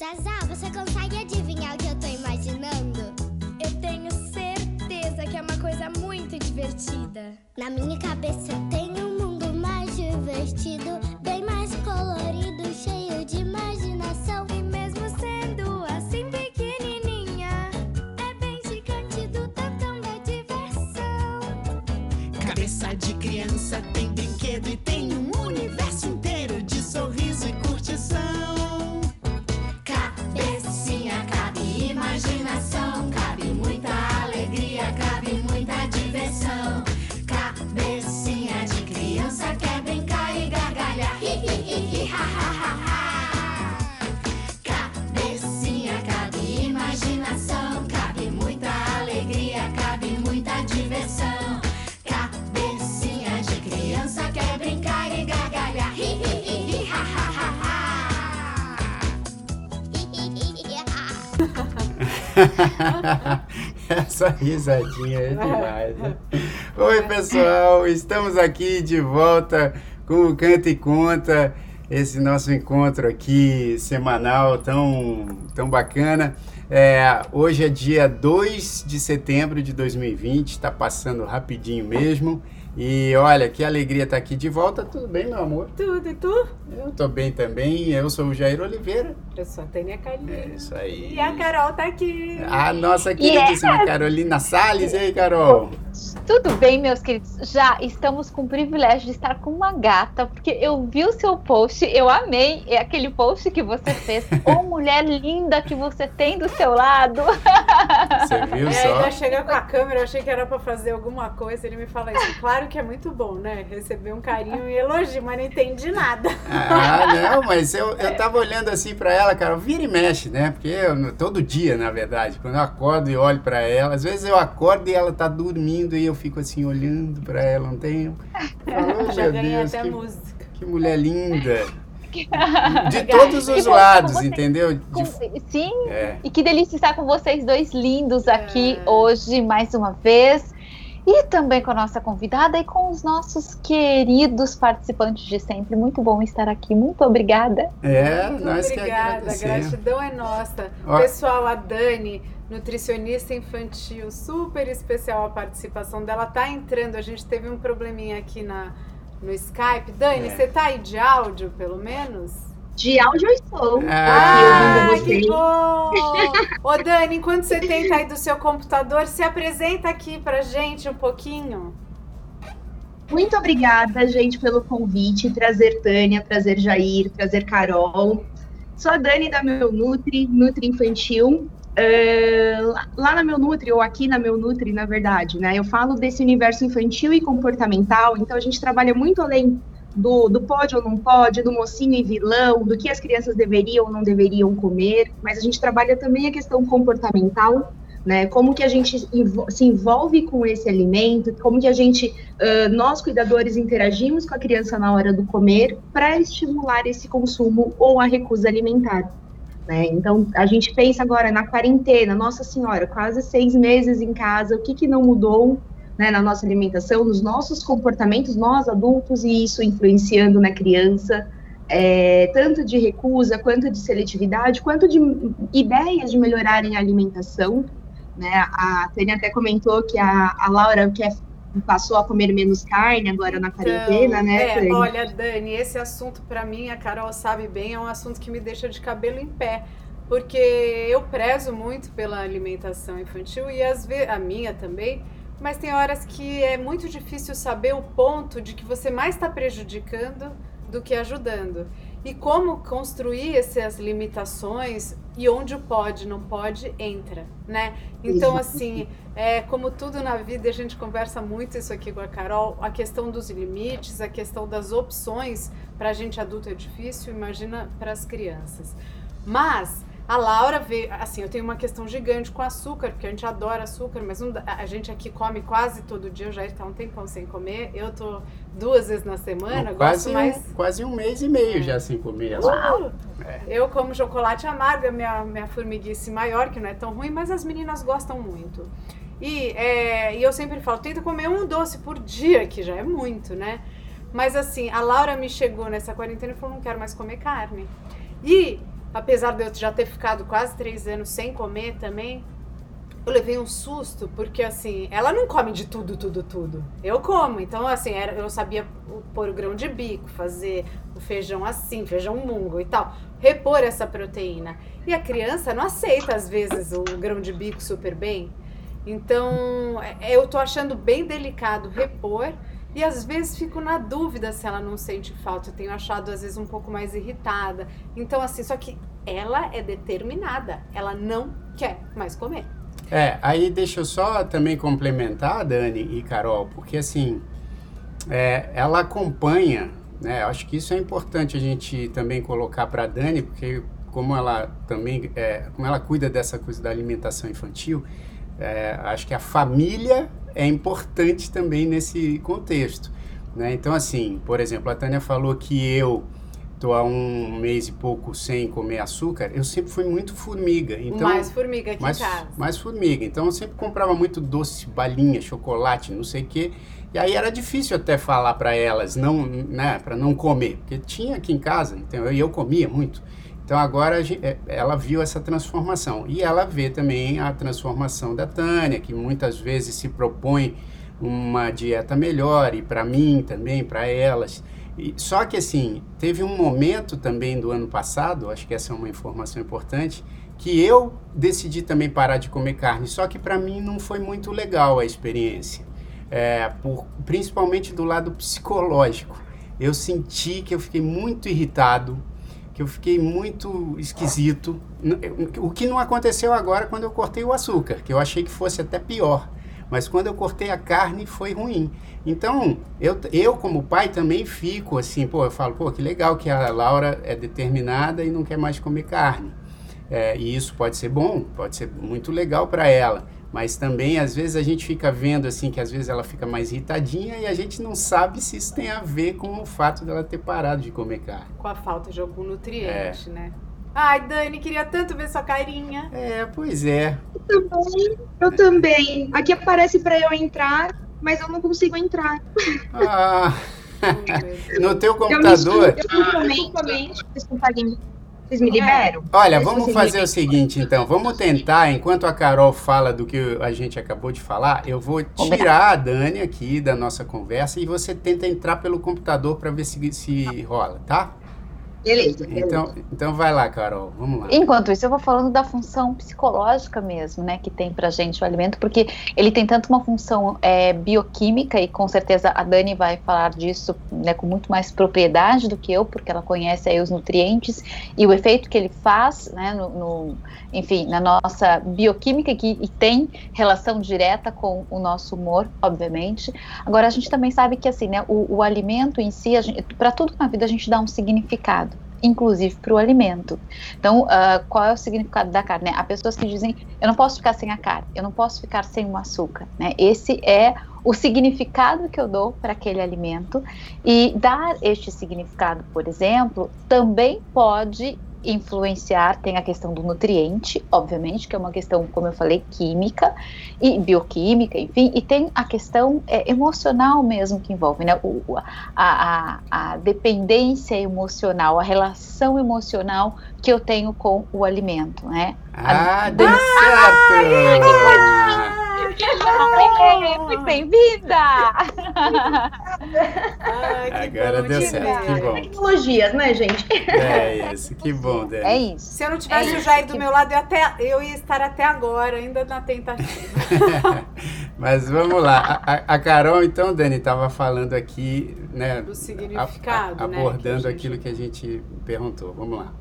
Zazá, você consegue adivinhar o que eu tô imaginando? Eu tenho certeza que é uma coisa muito divertida. Na minha cabeça eu tenho um mundo mais divertido, bem mais colorido, cheio de Essa risadinha é demais. Né? Oi, pessoal, estamos aqui de volta com o Canta e Conta, esse nosso encontro aqui semanal tão, tão bacana. É, hoje é dia 2 de setembro de 2020, está passando rapidinho mesmo. E olha, que alegria estar aqui de volta. Tudo bem, meu amor? Tudo, e tu? Eu tô bem também. Eu sou o Jair Oliveira. Eu sou a Tânia Carlinhos. É isso aí. E a Carol tá aqui. A nossa queridíssima Carolina Salles. E aí, Carol? Tudo bem, meus queridos? Já estamos com o privilégio de estar com uma gata, porque eu vi o seu post, eu amei é aquele post que você fez. Ô, mulher linda que você tem do seu lado. Você viu E só? ainda chega com a câmera, eu achei que era pra fazer alguma coisa. Ele me fala isso. Claro que é muito bom, né? Receber um carinho e elogio, mas não entendi nada. Ah, não, mas eu, eu tava olhando assim pra ela, cara, vira e mexe, né? Porque eu, todo dia, na verdade, quando eu acordo e olho pra ela, às vezes eu acordo e ela tá dormindo e eu fico assim olhando pra ela um tempo. Oh, Já ganhei Deus, até que, música. que mulher linda. De todos os lados, você- entendeu? De- Sim, é. e que delícia estar com vocês dois lindos aqui É. hoje, mais uma vez. E também com a nossa convidada e com os nossos queridos participantes de sempre. Muito bom estar aqui. Muito obrigada. É, Muito nós que obrigada, a agradecemos. gratidão é nossa. Ó. Pessoal, a Dani, nutricionista infantil, super especial a participação dela. Tá entrando, a gente teve um probleminha aqui na, no Skype. Dani, É. você tá aí de áudio, pelo menos? De áudio eu estou. Ah, Aqui, que bom! Ô Dani, enquanto você tenta aí do seu computador, se apresenta aqui pra gente um pouquinho. Muito obrigada, gente, pelo convite. Trazer Tânia, trazer Jair, trazer Carol. Sou a Dani da Meu Nutri, Nutri Infantil. Lá- lá na Meu Nutri, ou aqui na Meu Nutri, na verdade, né? Eu falo desse universo infantil e comportamental, então a gente trabalha muito além do, do pode ou não pode, do mocinho e vilão, do que as crianças deveriam ou não deveriam comer, mas a gente trabalha também a questão comportamental, né? Como que a gente se envolve com esse alimento, como que a gente Uh, nós, cuidadores, interagimos com a criança na hora do comer para estimular esse consumo ou a recusa alimentar. né? Então, a gente pensa agora na quarentena, Nossa Senhora, quase seis meses em casa, o que, que não mudou né, na nossa alimentação, nos nossos comportamentos, nós adultos, e isso influenciando na criança, é, tanto de recusa, quanto de seletividade, quanto de ideias de melhorarem a alimentação. Né? A Tânia até comentou que a, a Laura quer passou a comer menos carne agora na quarentena, né? é, olha, Dani, esse assunto pra mim, a Carol sabe bem, é um assunto que me deixa de cabelo em pé. Porque eu prezo muito pela alimentação infantil e às vezes a minha também, mas tem horas que é muito difícil saber o ponto de que você mais está prejudicando do que ajudando. E como construir essas limitações e onde o pode, não pode, entra, né? Então, assim, é, como tudo na vida, a gente conversa muito isso aqui com a Carol, a questão dos limites, a questão das opções, para a gente adulto é difícil, imagina para as crianças. Mas a Laura veio, assim, eu tenho uma questão gigante com açúcar, porque a gente adora açúcar, mas não a gente aqui come quase todo dia, já está um tempão sem comer. Eu tô duas vezes na semana, quase, mais. um, quase um mês e meio já sem comer. Uau! É. Eu como chocolate amargo, é minha, minha formiguice maior, que não é tão ruim, mas as meninas gostam muito. E, é, e eu sempre falo, tenta comer um doce por dia, que já é muito, né? Mas assim, a Laura me chegou nessa quarentena e falou, não quero mais comer carne. E apesar de eu já ter ficado quase três anos sem comer também, eu levei um susto, porque assim, ela não come de tudo, tudo, tudo. Eu como. Então, assim, era, eu sabia pôr o grão de bico, fazer o feijão assim, feijão mungo e tal. Repor essa proteína. E a criança não aceita, às vezes, o grão de bico super bem. Então, é- eu tô achando bem delicado repor. E às vezes fico na dúvida se ela não sente falta. Eu tenho achado, às vezes, um pouco mais irritada. Então, assim, só que ela é determinada. Ela não quer mais comer. É, aí deixa eu só também complementar, Dani e Carol, porque assim, é, ela acompanha, né? Acho que isso é importante a gente também colocar para Dani, porque como ela também, é, como ela cuida dessa coisa da alimentação infantil, é, acho que a família é importante também nesse contexto, né? Então assim, por exemplo, a Tânia falou que eu tô há um mês e pouco sem comer açúcar, eu sempre fui muito formiga, então mais formiga aqui mais, casa. mais formiga. Então eu sempre comprava muito doce, balinha, chocolate, não sei o quê. E aí era difícil até falar para elas, não, né, para não comer, porque tinha aqui em casa, então, e eu comia muito. Então agora é, ela viu essa transformação e ela vê também a transformação da Tânia, que muitas vezes se propõe uma dieta melhor e para mim também, para elas. E- só que assim, teve um momento também do ano passado, acho que essa é uma informação importante, que eu decidi também parar de comer carne, só que para mim não foi muito legal a experiência, É, por, principalmente do lado psicológico. Eu senti que eu fiquei muito irritado, que eu fiquei muito esquisito, o que não aconteceu agora quando eu cortei o açúcar, que eu achei que fosse até pior. Mas quando eu cortei a carne foi ruim. Então, eu, eu como pai também fico assim, pô, eu falo, pô, que legal que a Laura é determinada e não quer mais comer carne. É, e isso pode ser bom, pode ser muito legal para ela. Mas também, às vezes, a gente fica vendo assim que às vezes ela fica mais irritadinha e a gente não sabe se isso tem a ver com o fato dela ter parado de comer carne. Com a falta de algum nutriente, É. né? Ai, Dani, queria tanto ver sua carinha. É, pois é. Eu também, eu também. Aqui aparece para eu entrar, mas eu não consigo entrar. Ah, no teu Eu me computador. Eu também. Vocês conseguem. Vocês me liberam? Olha, vamos fazer o seguinte, então. Vamos tentar, enquanto a Carol fala do que a gente acabou de falar, eu vou tirar a Dani aqui da nossa conversa e você tenta entrar pelo computador para ver se, se rola, tá? Beleza. beleza. Então, então vai lá, Carol. Vamos lá. Enquanto isso, eu vou falando da função psicológica mesmo, né, que tem pra gente o alimento, porque ele tem tanto uma função é, bioquímica, e com certeza a Dani vai falar disso né, com muito mais propriedade do que eu, porque ela conhece aí os nutrientes e o efeito que ele faz, né, no, no- enfim, na nossa bioquímica, que e tem relação direta com o nosso humor, obviamente. Agora, a gente também sabe que, assim, né, o, o alimento em si, para tudo na vida a gente dá um significado inclusive para o alimento. Então, ah, qual é o significado da carne? né? Há pessoas que dizem, eu não posso ficar sem a carne, eu não posso ficar sem o açúcar. Né? Esse é o significado que eu dou para aquele alimento. E dar este significado, por exemplo, também pode influenciar, tem a questão do nutriente, obviamente, que é uma questão, como eu falei, química e bioquímica, enfim, e tem a questão é, emocional mesmo que envolve, né? O, a, a, a dependência emocional, a relação emocional que eu tenho com o alimento, né? Ah, deu certo! É, muito bem-vinda! Ai, que Agora bom deu de certo, que bom. Tecnologias, né, gente? É isso, que bom, Dani. É isso. Se eu não tivesse É o Jair do que- meu lado, eu, até, eu ia estar até agora, ainda na tentativa. Mas vamos lá. A, a- a Carol, então, Dani, estava falando aqui, né? Do a- significado, a- né? abordando que a gente- aquilo que a gente perguntou. Vamos lá.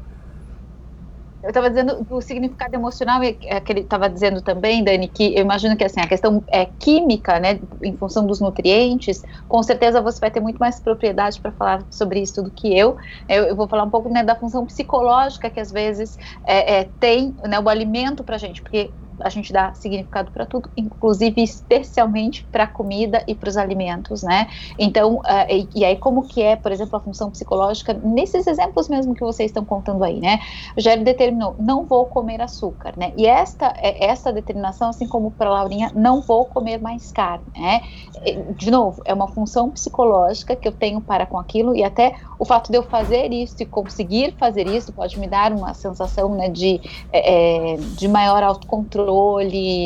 Eu estava dizendo do significado emocional, e é que ele estava dizendo também, Dani, que eu imagino que assim, a questão é química, né, em função dos nutrientes, com certeza você vai ter muito mais propriedade para falar sobre isso do que eu. eu. eu vou falar um pouco né, da função psicológica que às vezes é, é, tem né, o alimento para gente, porque a gente dá significado para tudo, inclusive especialmente para a comida e para os alimentos, né? Então, uh, e, e, aí como que é, por exemplo, a função psicológica nesses exemplos mesmo que vocês estão contando aí, né? O Jair determinou, não vou comer açúcar, né? E esta, é, essa determinação, assim como para a Laurinha, não vou comer mais carne, né? De novo, é uma função psicológica que eu tenho para com aquilo e até o fato de eu fazer isso e conseguir fazer isso pode me dar uma sensação, né, de, é, é de maior autocontrole,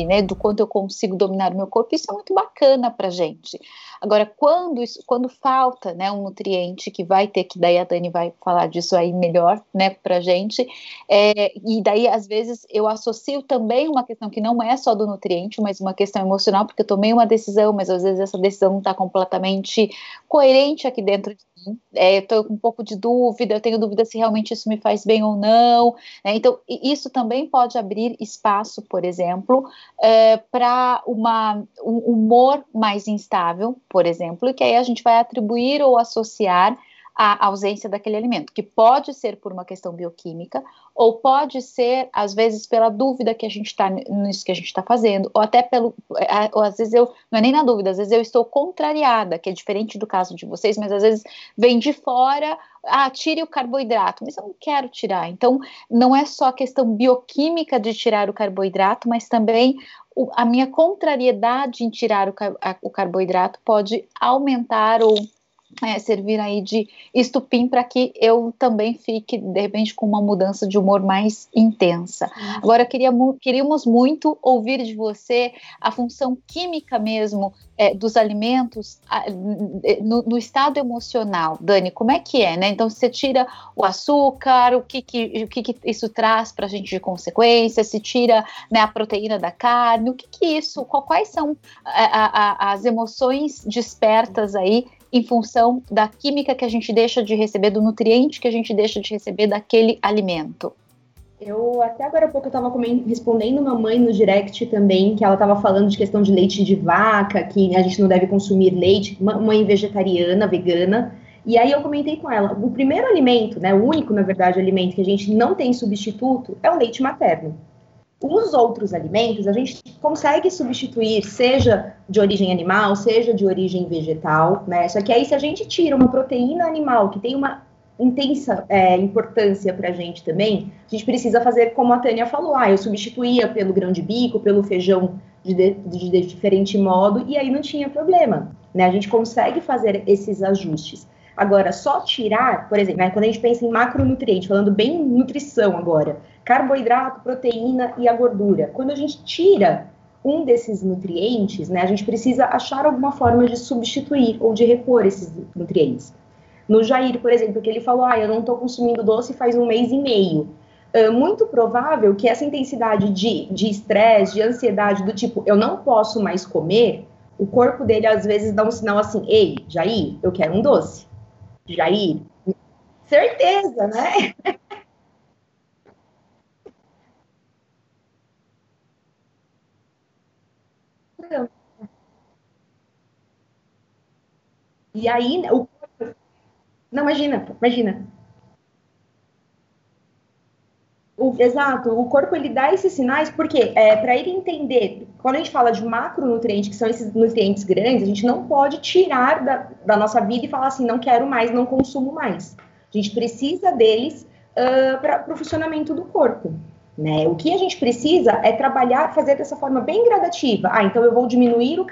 né, do quanto eu consigo dominar o meu corpo. Isso é muito bacana para gente. Agora, quando, isso, quando falta né, um nutriente que vai ter, que daí a Dani vai falar disso aí melhor né, para gente, é, e daí às vezes eu associo também uma questão que não é só do nutriente, mas uma questão emocional, porque eu tomei uma decisão, mas às vezes essa decisão não está completamente coerente aqui dentro de é, eu estou com um pouco de dúvida, eu tenho dúvida se realmente isso me faz bem ou não, né, então isso também pode abrir espaço, por exemplo, é, para um humor mais instável, por exemplo, que aí a gente vai atribuir ou associar a ausência daquele alimento, que pode ser por uma questão bioquímica, ou pode ser, às vezes, pela dúvida que a gente está nisso que a gente está fazendo, ou até pelo. É, ou às vezes eu. Não é nem na dúvida, às vezes eu estou contrariada, que é diferente do caso de vocês, mas às vezes vem de fora. Ah, tire o carboidrato, mas eu não quero tirar. Então, não é só a questão bioquímica de tirar o carboidrato, mas também a minha contrariedade em tirar o, o carboidrato pode aumentar ou é, servir aí de estupim para que eu também fique, de repente, com uma mudança de humor mais intensa. Uhum. Agora, queria, queríamos muito ouvir de você a função química mesmo é, dos alimentos a, no, no, estado emocional. Dani, como é que é, né? Então, você tira o açúcar, o que, que, o que, que isso traz para a gente de consequência, se tira né, a proteína da carne, o que, que isso, quais são a, a, as emoções despertas aí em função da química que a gente deixa de receber, do nutriente que a gente deixa de receber daquele alimento. Eu até agora há pouco estava respondendo uma mãe no direct também, que ela estava falando de questão de leite de vaca, que a gente não deve consumir leite, uma mãe vegetariana, vegana. E aí eu comentei com ela, o primeiro alimento, né, o único, na verdade, alimento que a gente não tem substituto é o leite materno. Os outros alimentos a gente consegue substituir, seja de origem animal, seja de origem vegetal, né? Só que aí, se a gente tira uma proteína animal que tem uma intensa é, importância para a gente também, a gente precisa fazer como a Tânia falou, ah, eu substituía pelo grão de bico, pelo feijão de, de, de diferente modo, e aí não tinha problema, né? A gente consegue fazer esses ajustes. Agora, só tirar, por exemplo, né, quando a gente pensa em macronutriente, falando bem nutrição agora, carboidrato, proteína e a gordura. Quando a gente tira um desses nutrientes, né, a gente precisa achar alguma forma de substituir ou de repor esses nutrientes. No Jair, por exemplo, que ele falou, ah, eu não estou consumindo doce faz um mês e meio. É muito provável que essa intensidade de estresse, de, de ansiedade, do tipo, eu não posso mais comer, o corpo dele às vezes dá um sinal assim, ei, Jair, eu quero um doce. Jair, certeza, né? E aí, o não, imagina, imagina. O, exato, o corpo ele dá esses sinais porque é, para ele entender, quando a gente fala de macronutrientes, que são esses nutrientes grandes, a gente não pode tirar da, da nossa vida e falar assim, não quero mais, não consumo mais. A gente precisa deles uh, para o funcionamento do corpo. Né? O que a gente precisa é trabalhar, fazer dessa forma bem gradativa. Ah, então eu vou diminuir o,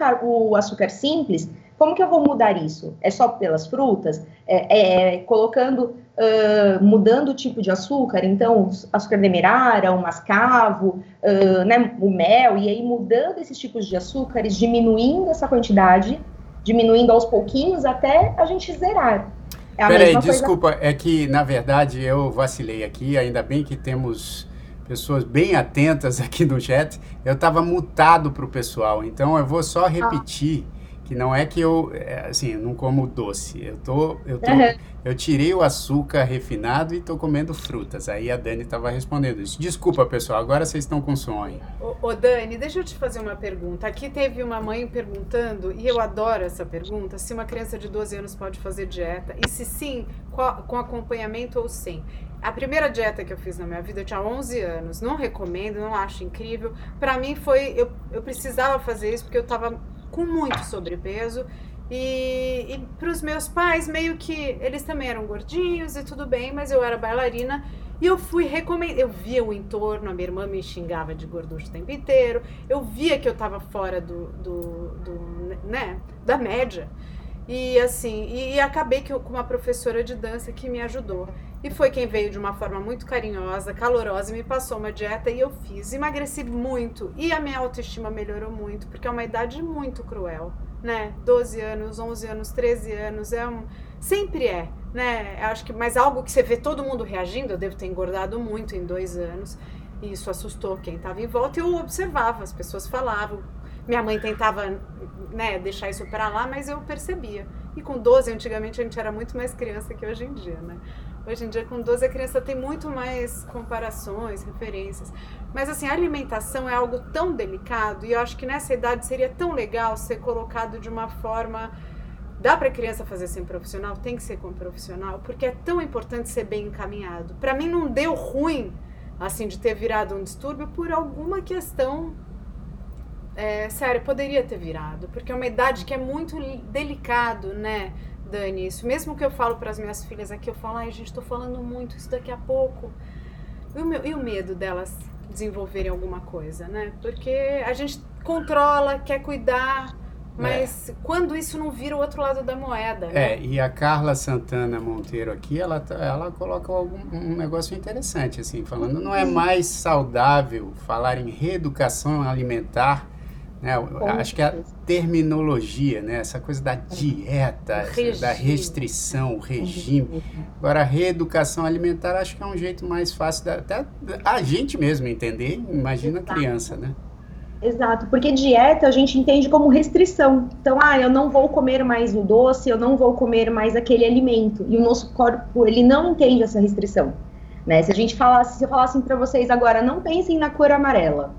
o açúcar simples. Como que eu vou mudar isso? É só pelas frutas? É, é, é colocando, uh, mudando o tipo de açúcar? Então, açúcar demerara, o mascavo, uh, né, o mel, e aí mudando esses tipos de açúcares, diminuindo essa quantidade, diminuindo aos pouquinhos até a gente zerar. É Peraí, desculpa, é que na verdade eu vacilei aqui, ainda bem que temos pessoas bem atentas aqui no chat. Eu estava mutado para o pessoal, então eu vou só repetir. Ah que não é que eu, é, assim, eu não como doce. Eu tô, eu tô, Aham. eu tirei o açúcar refinado e tô comendo frutas. Aí a Dani estava respondendo isso. Desculpa, pessoal, agora vocês estão com sono. Ô, ô, Dani, deixa eu te fazer uma pergunta. Aqui teve uma mãe perguntando, e eu adoro essa pergunta, se uma criança de 12 anos pode fazer dieta, e se sim, qual- com acompanhamento ou sem. A primeira dieta que eu fiz na minha vida, eu tinha 11 anos, não recomendo, não acho incrível. Pra mim foi, eu, eu precisava fazer isso porque eu tava com muito sobrepeso, e, e para os meus pais, meio que eles também eram gordinhos e tudo bem, mas eu era bailarina e eu fui recomendar. Eu via o entorno, a minha irmã me xingava de gorducho o tempo inteiro. Eu via que eu tava fora do, do, do, né, da média. E assim, e, e acabei que eu, com uma professora de dança que me ajudou. E foi quem veio de uma forma muito carinhosa, calorosa, e me passou uma dieta e eu fiz. Emagreci muito. E a minha autoestima melhorou muito, porque é uma idade muito cruel, né? 12 anos, 11 anos, 13 anos, é um. Sempre é, né? Acho que, mas algo que você vê todo mundo reagindo, eu devo ter engordado muito em dois anos. E isso assustou quem estava em volta. Eu observava, as pessoas falavam. Minha mãe tentava né, deixar isso para lá, mas eu percebia. E com 12, antigamente a gente era muito mais criança que hoje em dia, né? Hoje em dia, com 12, a criança tem muito mais comparações, referências. Mas, assim, a alimentação é algo tão delicado e eu acho que nessa idade seria tão legal ser colocado de uma forma. Dá para a criança fazer sem profissional? Tem que ser com profissional, porque é tão importante ser bem encaminhado. Para mim, não deu ruim, assim, de ter virado um distúrbio por alguma questão. É, sério, poderia ter virado, porque é uma idade que é muito li- delicado, né? Dani, isso. Mesmo que eu falo para as minhas filhas aqui, eu falo, ai, gente, tô falando muito isso daqui a pouco. E o, meu- e o medo delas desenvolverem alguma coisa, né? Porque a gente controla, quer cuidar, mas quando isso não vira o outro lado da moeda, né? É, e a Carla Santana Monteiro aqui, ela, tá- ela coloca algum, um negócio interessante, assim, falando, não é mais saudável falar em reeducação alimentar, né? Acho que a certeza. terminologia, né? Essa coisa da dieta, essa- da restrição, regime. Agora, a reeducação alimentar, acho que é um jeito mais fácil, da, até a gente mesmo entender, imagina a criança, né? Exato, porque dieta a gente entende como restrição. Então, ah, eu não vou comer mais o doce, eu não vou comer mais aquele alimento. E o nosso corpo, ele não entende essa restrição. Né? Se a gente falasse, se eu falasse para vocês agora, não pensem na cor amarela.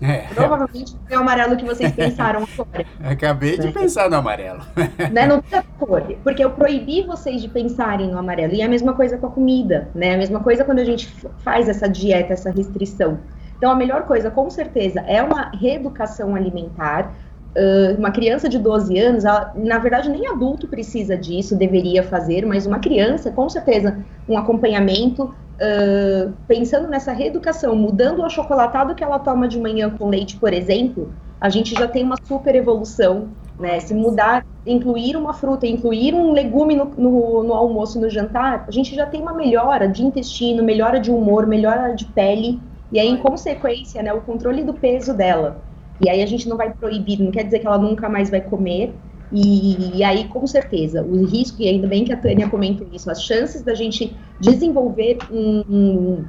É, Provavelmente é o amarelo que vocês pensaram agora. acabei de pensar no amarelo. né? Não precisa cor, porque eu proibi vocês de pensarem no amarelo. E é a mesma coisa com a comida, né? A mesma coisa quando a gente faz essa dieta, essa restrição. Então, a melhor coisa, com certeza, é uma reeducação alimentar. Ah, uma criança de 12 anos, ela, na verdade, nem adulto precisa disso, deveria fazer, mas uma criança, com certeza, um acompanhamento, ah, pensando nessa reeducação, mudando o achocolatado que ela toma de manhã com leite, por exemplo, a gente já tem uma super evolução né? Se mudar, incluir uma fruta, incluir um legume no, no, no almoço no jantar, a gente já tem uma melhora de intestino, melhora de humor, melhora de pele, e aí, em consequência, né, o controle do peso dela. E aí a gente não vai proibir, não quer dizer que ela nunca mais vai comer. E, e aí, com certeza, o risco, e ainda bem que a Tânia comentou isso, as chances da gente desenvolver um, um,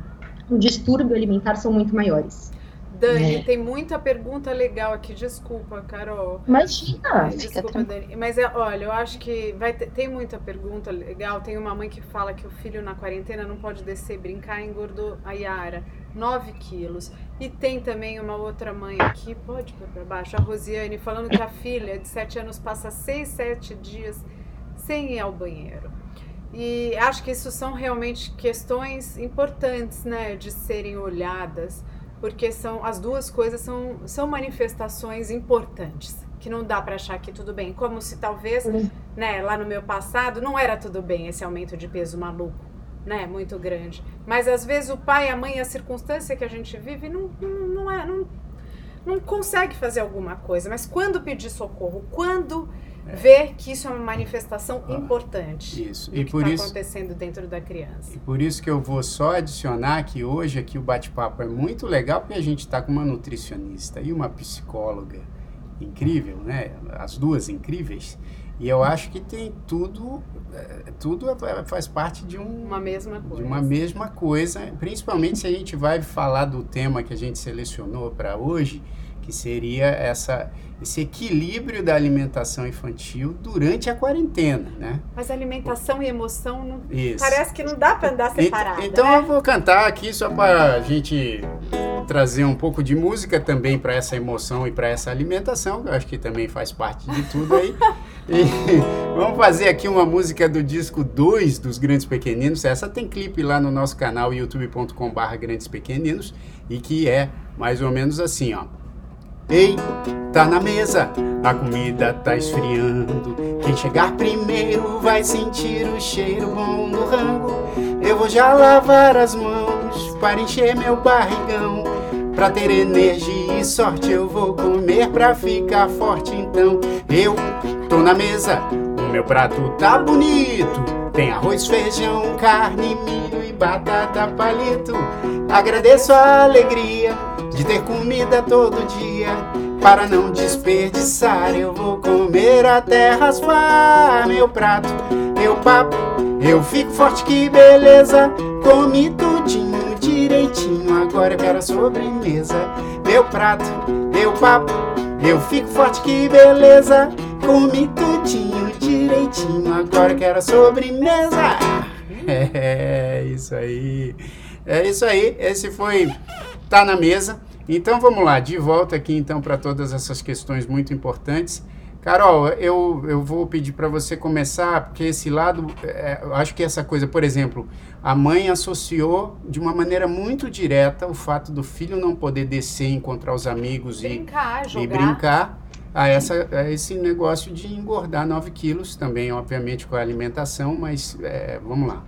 um distúrbio alimentar são muito maiores. Dani, É. tem muita pergunta legal aqui. Desculpa, Carol. Imagina! Desculpa, Dani. Mas é, olha, eu acho que vai ter, tem muita pergunta legal. Tem uma mãe que fala que o filho na quarentena não pode descer, brincar, engordou a Yara 9 quilos. E tem também uma outra mãe aqui, pode pôr pra baixo, a Rosiane, falando que a filha de 7 anos passa 6, 7 dias sem ir ao banheiro. E acho que isso são realmente questões importantes, né, de serem olhadas porque são as duas coisas são, são manifestações importantes que não dá para achar que tudo bem. Como se talvez né lá no meu passado não era tudo bem esse aumento de peso maluco né muito grande. Mas às vezes o pai a mãe a circunstância que a gente vive não não, não é não, não consegue fazer alguma coisa. Mas quando pedir socorro quando ver que isso é uma manifestação Ah, importante Isso. E que por está isso, acontecendo dentro da criança E por isso que eu vou só adicionar que hoje aqui o bate-papo é muito legal porque a gente está com uma nutricionista e uma psicóloga incrível, né? As duas incríveis. E eu acho que tem tudo, eh, tudo é- faz parte de um uma mesma coisa de uma mesma coisa, principalmente se a gente vai falar do tema que a gente selecionou para hoje, que seria essa esse equilíbrio da alimentação infantil durante a quarentena, né? Mas alimentação e emoção não, Isso. parece que não dá para andar separado. Então né? eu vou cantar aqui só para a gente trazer um pouco de música também para essa emoção e para essa alimentação, que eu acho que também faz parte de tudo aí. E vamos fazer aqui uma música do disco 2 dos Grandes Pequeninos. Essa tem clipe lá no nosso canal youtube.com/barra Grandes Pequeninos e que é mais ou menos assim, ó. Ei, tá na mesa, a comida tá esfriando. Quem chegar primeiro vai sentir o cheiro bom do rango. Eu vou já lavar as mãos para encher meu barrigão. Pra ter energia e sorte eu vou comer pra ficar forte então. Eu tô na mesa, o meu prato tá bonito. Tem arroz, feijão, carne, milho e batata palito. Agradeço a alegria de ter comida todo dia. Para não desperdiçar, eu vou comer até raspar meu prato. Eu papo, eu fico forte, que beleza. Comi tudinho direitinho, agora eu quero a sobremesa. Meu prato, eu papo, eu fico forte, que beleza. Comi tudinho direitinho, agora eu quero a sobremesa. É isso aí. É isso aí. Esse foi Tá na Mesa. Então vamos lá, de volta aqui então para todas essas questões muito importantes. Carol, eu, eu vou pedir para você começar, porque esse lado, é, eu acho que essa coisa, por exemplo, a mãe associou de uma maneira muito direta o fato do filho não poder descer, encontrar os amigos e, Brincar, jogar. e brincar a, essa, a esse negócio de engordar 9 quilos, também, obviamente, com a alimentação, mas é, vamos lá.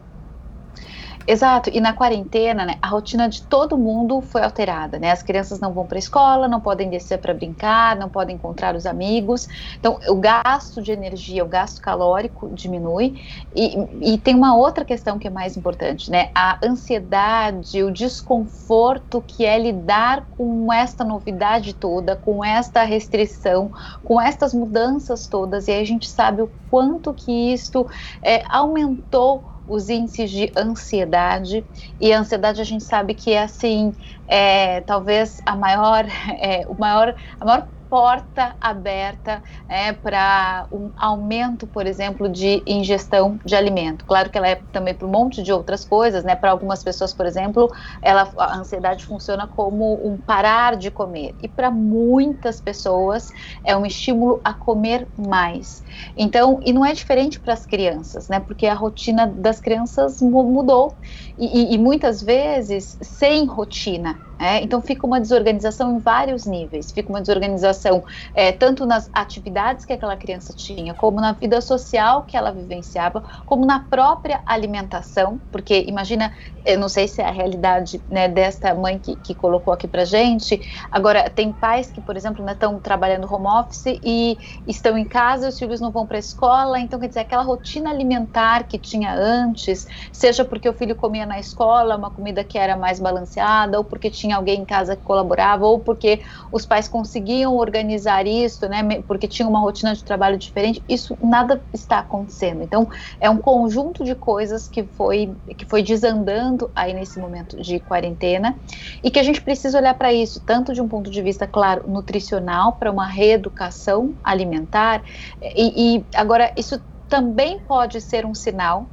Exato, e na quarentena, né, a rotina de todo mundo foi alterada, né? As crianças não vão para a escola, não podem descer para brincar, não podem encontrar os amigos. Então, o gasto de energia, o gasto calórico diminui. E, e tem uma outra questão que é mais importante, né? A ansiedade, o desconforto que é lidar com esta novidade toda, com esta restrição, com estas mudanças todas. E aí a gente sabe o quanto que isso é, aumentou os índices de ansiedade. E a ansiedade a gente sabe que é assim é, talvez a maior é, o maior a maior porta aberta é, para um aumento, por exemplo, de ingestão de alimento. Claro que ela é também para um monte de outras coisas, né? Para algumas pessoas, por exemplo, ela, a ansiedade funciona como um parar de comer. E para muitas pessoas é um estímulo a comer mais. Então, e não é diferente para as crianças, né? Porque a rotina das crianças mudou. E, e, e muitas vezes sem rotina. É, então fica uma desorganização em vários níveis. Fica uma desorganização é, tanto nas atividades que aquela criança tinha, como na vida social que ela vivenciava, como na própria alimentação. Porque imagina, eu não sei se é a realidade né, desta mãe que, que colocou aqui pra gente. Agora, tem pais que, por exemplo, estão né, trabalhando home office e estão em casa os filhos não vão para a escola. Então, quer dizer, aquela rotina alimentar que tinha antes, seja porque o filho comia na escola uma comida que era mais balanceada, ou porque tinha alguém em casa que colaborava, ou porque os pais conseguiam organizar isso, né, porque tinha uma rotina de trabalho diferente, isso nada está acontecendo. Então, é um conjunto de coisas que foi, que foi desandando aí nesse momento de quarentena, e que a gente precisa olhar para isso, tanto de um ponto de vista, claro, nutricional, para uma reeducação alimentar, e, e agora isso também pode ser um sinal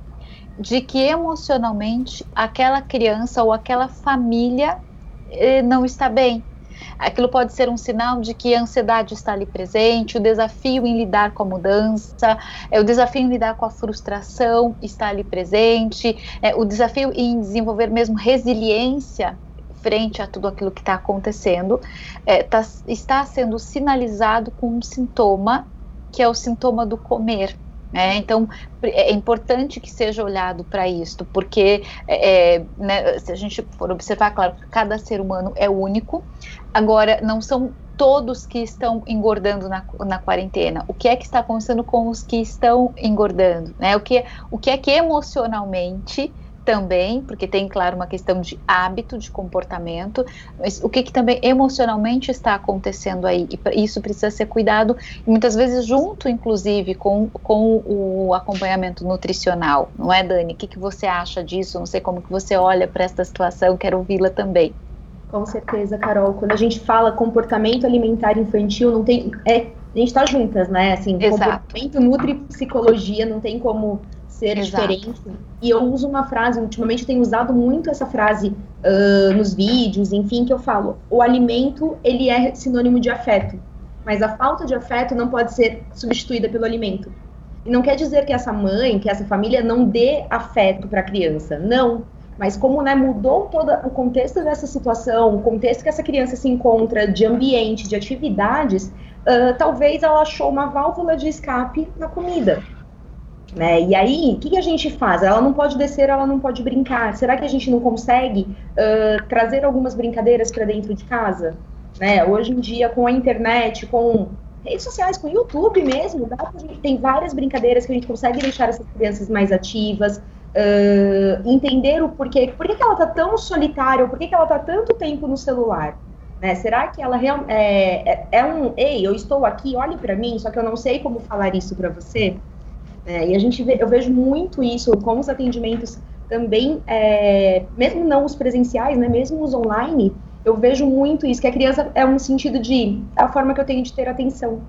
de que emocionalmente aquela criança ou aquela família não está bem. Aquilo pode ser um sinal de que a ansiedade está ali presente, o desafio em lidar com a mudança, é, o desafio em lidar com a frustração está ali presente, é, o desafio em desenvolver mesmo resiliência frente a tudo aquilo que está acontecendo, é, tá, está sendo sinalizado com um sintoma que é o sintoma do comer. É, então é importante que seja olhado para isto, porque é, né, se a gente for observar, claro, cada ser humano é único. Agora, não são todos que estão engordando na, na quarentena. O que é que está acontecendo com os que estão engordando? Né? O, que, o que é que emocionalmente também, porque tem, claro, uma questão de hábito, de comportamento, mas o que, que também emocionalmente está acontecendo aí, e isso precisa ser cuidado, muitas vezes junto, inclusive, com, com o acompanhamento nutricional, não é, Dani? O que, que você acha disso? Não sei como que você olha para esta situação, quero ouvi-la também. Com certeza, Carol. Quando a gente fala comportamento alimentar infantil, não tem. É, a gente tá juntas, né? Assim, Exato. comportamento nutre psicologia, não tem como ser Exato. diferente. E eu uso uma frase, ultimamente eu tenho usado muito essa frase ah, nos vídeos, enfim, que eu falo: o alimento ele é sinônimo de afeto, mas a falta de afeto não pode ser substituída pelo alimento. E não quer dizer que essa mãe, que essa família não dê afeto para a criança. Não. Mas como né, mudou todo o contexto dessa situação, o contexto que essa criança se encontra de ambiente, de atividades, ah, talvez ela achou uma válvula de escape na comida. Né? E aí, o que, que a gente faz? Ela não pode descer, ela não pode brincar. Será que a gente não consegue ah, trazer algumas brincadeiras para dentro de casa? Né? Hoje em dia, com a internet, com redes sociais, com o YouTube mesmo, dá pra gente, tem várias brincadeiras que a gente consegue deixar essas crianças mais ativas, ah, entender o porquê, por que, que ela tá tão solitária, por que, que ela tá tanto tempo no celular. Né? Será que ela é, é, é um, ei, eu estou aqui, olhe para mim, só que eu não sei como falar isso para você? É, e a gente vê, eu vejo muito isso com os atendimentos também, é, mesmo não os presenciais, né, mesmo os online, eu vejo muito isso, que a criança é um sentido de, é a forma que eu tenho de ter atenção,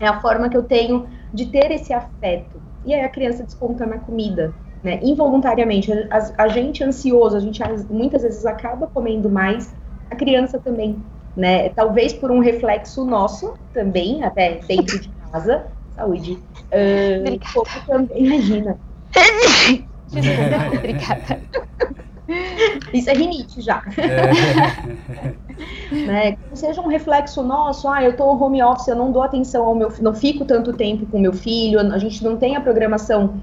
é a forma que eu tenho de ter esse afeto. E aí a criança desconta na comida, né, involuntariamente. A, a gente ansioso, a gente muitas vezes acaba comendo mais, a criança também, né, talvez por um reflexo nosso também, até dentro de casa, saúde. Ah, Obrigada. como também, imagina. Desculpa, obrigada. Isso é rinite já. É. né? Que seja um reflexo nosso, ah, eu tô home office, eu não dou atenção ao meu, não fico tanto tempo com meu filho, a gente não tem a programação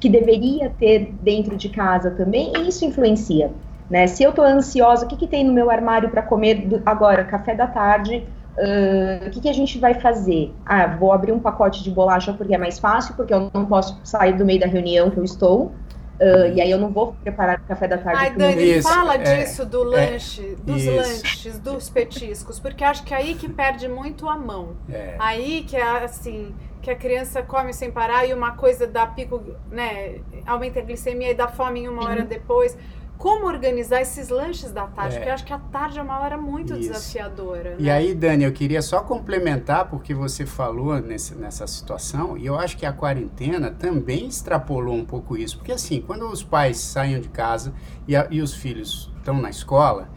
que deveria ter dentro de casa também, e isso influencia. Né? Se eu tô ansiosa, o que, que tem no meu armário para comer do- agora, café da tarde? Ah, o que, que a gente vai fazer? Ah, vou abrir um pacote de bolacha porque é mais fácil, porque eu não posso sair do meio da reunião que eu estou. ah, e aí eu não vou preparar o café da tarde. Ai, Dani, Isso, fala é, disso do lanche, dos isso. lanches, dos petiscos, porque acho que é aí que perde muito a mão. É. Aí que é assim, que a criança come sem parar e uma coisa dá pico, né, aumenta a glicemia e dá fome em uma Sim. hora depois. Como organizar esses lanches da tarde? É. Porque eu acho que a tarde é uma hora muito Isso. desafiadora. E né? aí, Dani, eu queria só complementar, porque você falou nesse, nessa situação, e eu acho que a quarentena também extrapolou um pouco isso. Porque, assim, quando os pais saem de casa e, a- e os filhos estão na escola,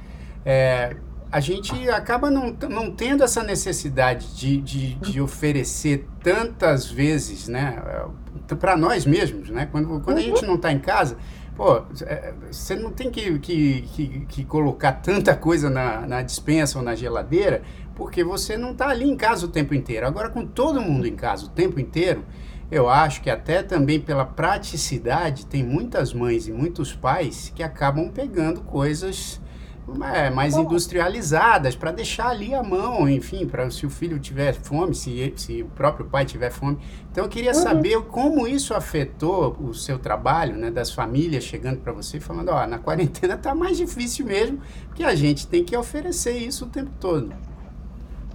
é, a gente acaba não, não tendo essa necessidade de, de, de oferecer tantas vezes, né, para nós mesmos, né? Quando, quando a gente não está em casa, pô, é, você não tem que, que, que, que colocar tanta coisa na, na dispensa ou na geladeira, porque você não está ali em casa o tempo inteiro. Agora, com todo mundo em casa o tempo inteiro, eu acho que até também pela praticidade, tem muitas mães e muitos pais que acabam pegando coisas é, mais industrializadas para deixar ali a mão, enfim, para se o filho tiver fome, se, se o próprio pai tiver fome. Então eu queria saber como isso afetou o seu trabalho, né, das famílias chegando para você e falando, ó, na quarentena tá mais difícil mesmo, porque a gente tem que oferecer isso o tempo todo.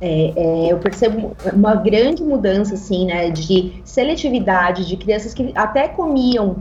É, é, eu percebo uma grande mudança, assim, né, de seletividade, de crianças que até comiam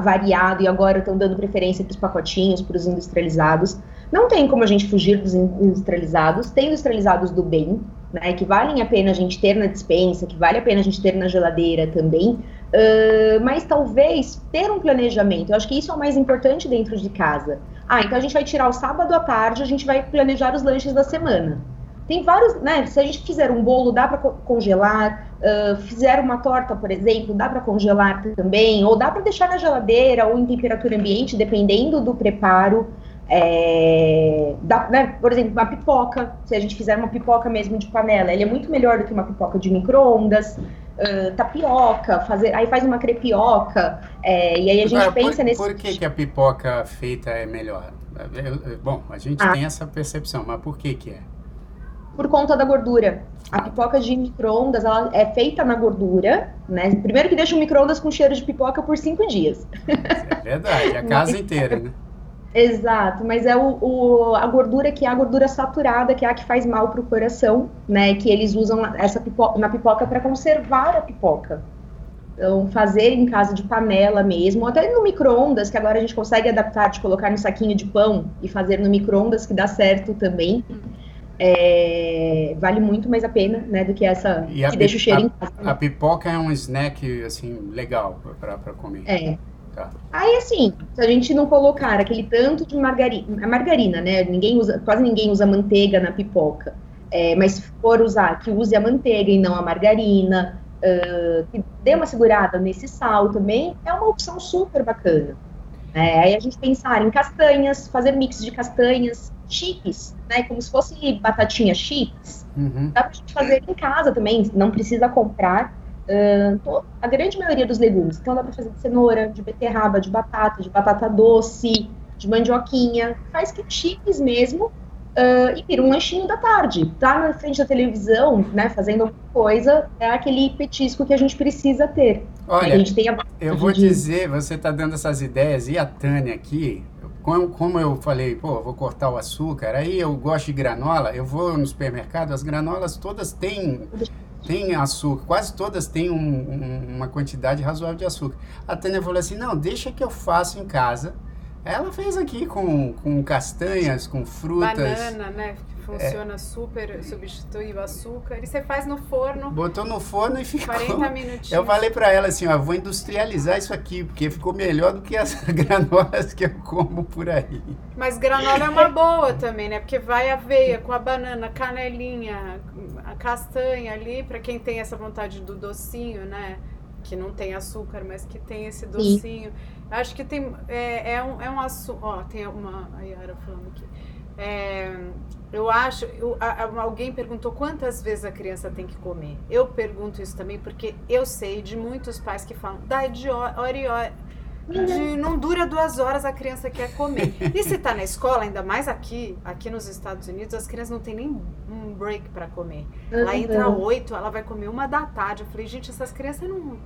variado e agora estão dando preferência para os pacotinhos, para os industrializados. Não tem como a gente fugir dos in- industrializados. Tem industrializados do bem, né, que valem a pena a gente ter na dispensa, que vale a pena a gente ter na geladeira também. Ah, mas talvez ter um planejamento. Eu acho que isso é o mais importante dentro de casa. Ah, então a gente vai tirar o sábado à tarde, a gente vai planejar os lanches da semana. Tem vários, né? Se a gente fizer um bolo, dá para congelar. ah, fizer uma torta, por exemplo, dá para congelar também. Ou dá para deixar na geladeira ou em temperatura ambiente, dependendo do preparo. É, dá, né, por exemplo, uma pipoca. Se a gente fizer uma pipoca mesmo de panela, ele é muito melhor do que uma pipoca de micro-ondas. ah, tapioca, fazer, aí faz uma crepioca. é, e aí a gente Agora, pensa por, nesse. por que, que a pipoca feita é melhor? Bom, a gente Ah. tem essa percepção, mas por que que é? por conta da gordura. A pipoca de micro-ondas, ela é feita na gordura, né? Primeiro que deixa o micro-ondas com cheiro de pipoca por cinco dias. É verdade, a casa inteira, né? Exato, mas é o, o- a gordura que é a gordura saturada, que é a que faz mal pro coração, né? Que eles usam essa pipoca, na pipoca para conservar a pipoca. Então, fazer em casa de panela mesmo, até no micro-ondas, que agora a gente consegue adaptar de colocar no saquinho de pão e fazer no micro-ondas, que dá certo também. É, vale muito mais a pena, né, do que essa E que deixa o cheiro a- em casa. a pipoca é um snack, assim, legal pra comer. É. Tá. Aí, assim, se a gente não colocar aquele tanto de margarina, margarina, né? Ninguém usa, quase ninguém usa manteiga na pipoca. É, mas se for usar, que use a manteiga e não a margarina, ah, que dê uma segurada nesse sal também, é uma opção super bacana. É, aí a gente pensar em castanhas, fazer mix de castanhas chips, né? Como se fosse batatinha chips. Uhum. Dá pra gente fazer em casa também, não precisa comprar. To- a grande maioria dos legumes. Então dá pra fazer de cenoura, de beterraba, de batata, de batata doce, de mandioquinha. Faz que chips mesmo ah, e vira um lanchinho da tarde. Tá na frente da televisão, né, fazendo alguma coisa, é aquele petisco que a gente precisa ter. Olha, eu vou dizer, você tá dando essas ideias, e a Tânia aqui, como, como eu falei, pô, vou cortar o açúcar, aí eu gosto de granola, eu vou no supermercado, as granolas todas têm, têm açúcar, quase todas têm um- um- uma quantidade razoável de açúcar. A Tânia falou assim, não, deixa que eu faço em casa. Ela fez aqui com, com castanhas, com frutas. Banana, né? Funciona super, substitui o açúcar. E você faz no forno, Botou no forno e ficou. 40 minutinhos. Eu falei pra ela assim, ó, vou industrializar isso aqui, porque ficou melhor do que as granolas que eu como por aí. Mas granola é uma boa também, né? Porque vai aveia com a banana, canelinha, a castanha ali, pra quem tem essa vontade do docinho, né? Que não tem açúcar, mas que tem esse docinho. Acho que tem. É, é um, é um assunto. Ó, tem uma. A Yara falando aqui. É, eu acho. eu- a- alguém perguntou quantas vezes a criança tem que comer. Eu pergunto isso também porque eu sei de muitos pais que falam, dá de hora, e hora. De, não dura duas horas, a criança quer comer. E se tá na escola, ainda mais aqui, aqui nos Estados Unidos, as crianças não tem nem um break para comer. Entra Uhum. oito, ela vai comer uma da tarde. Eu falei, gente, essas crianças não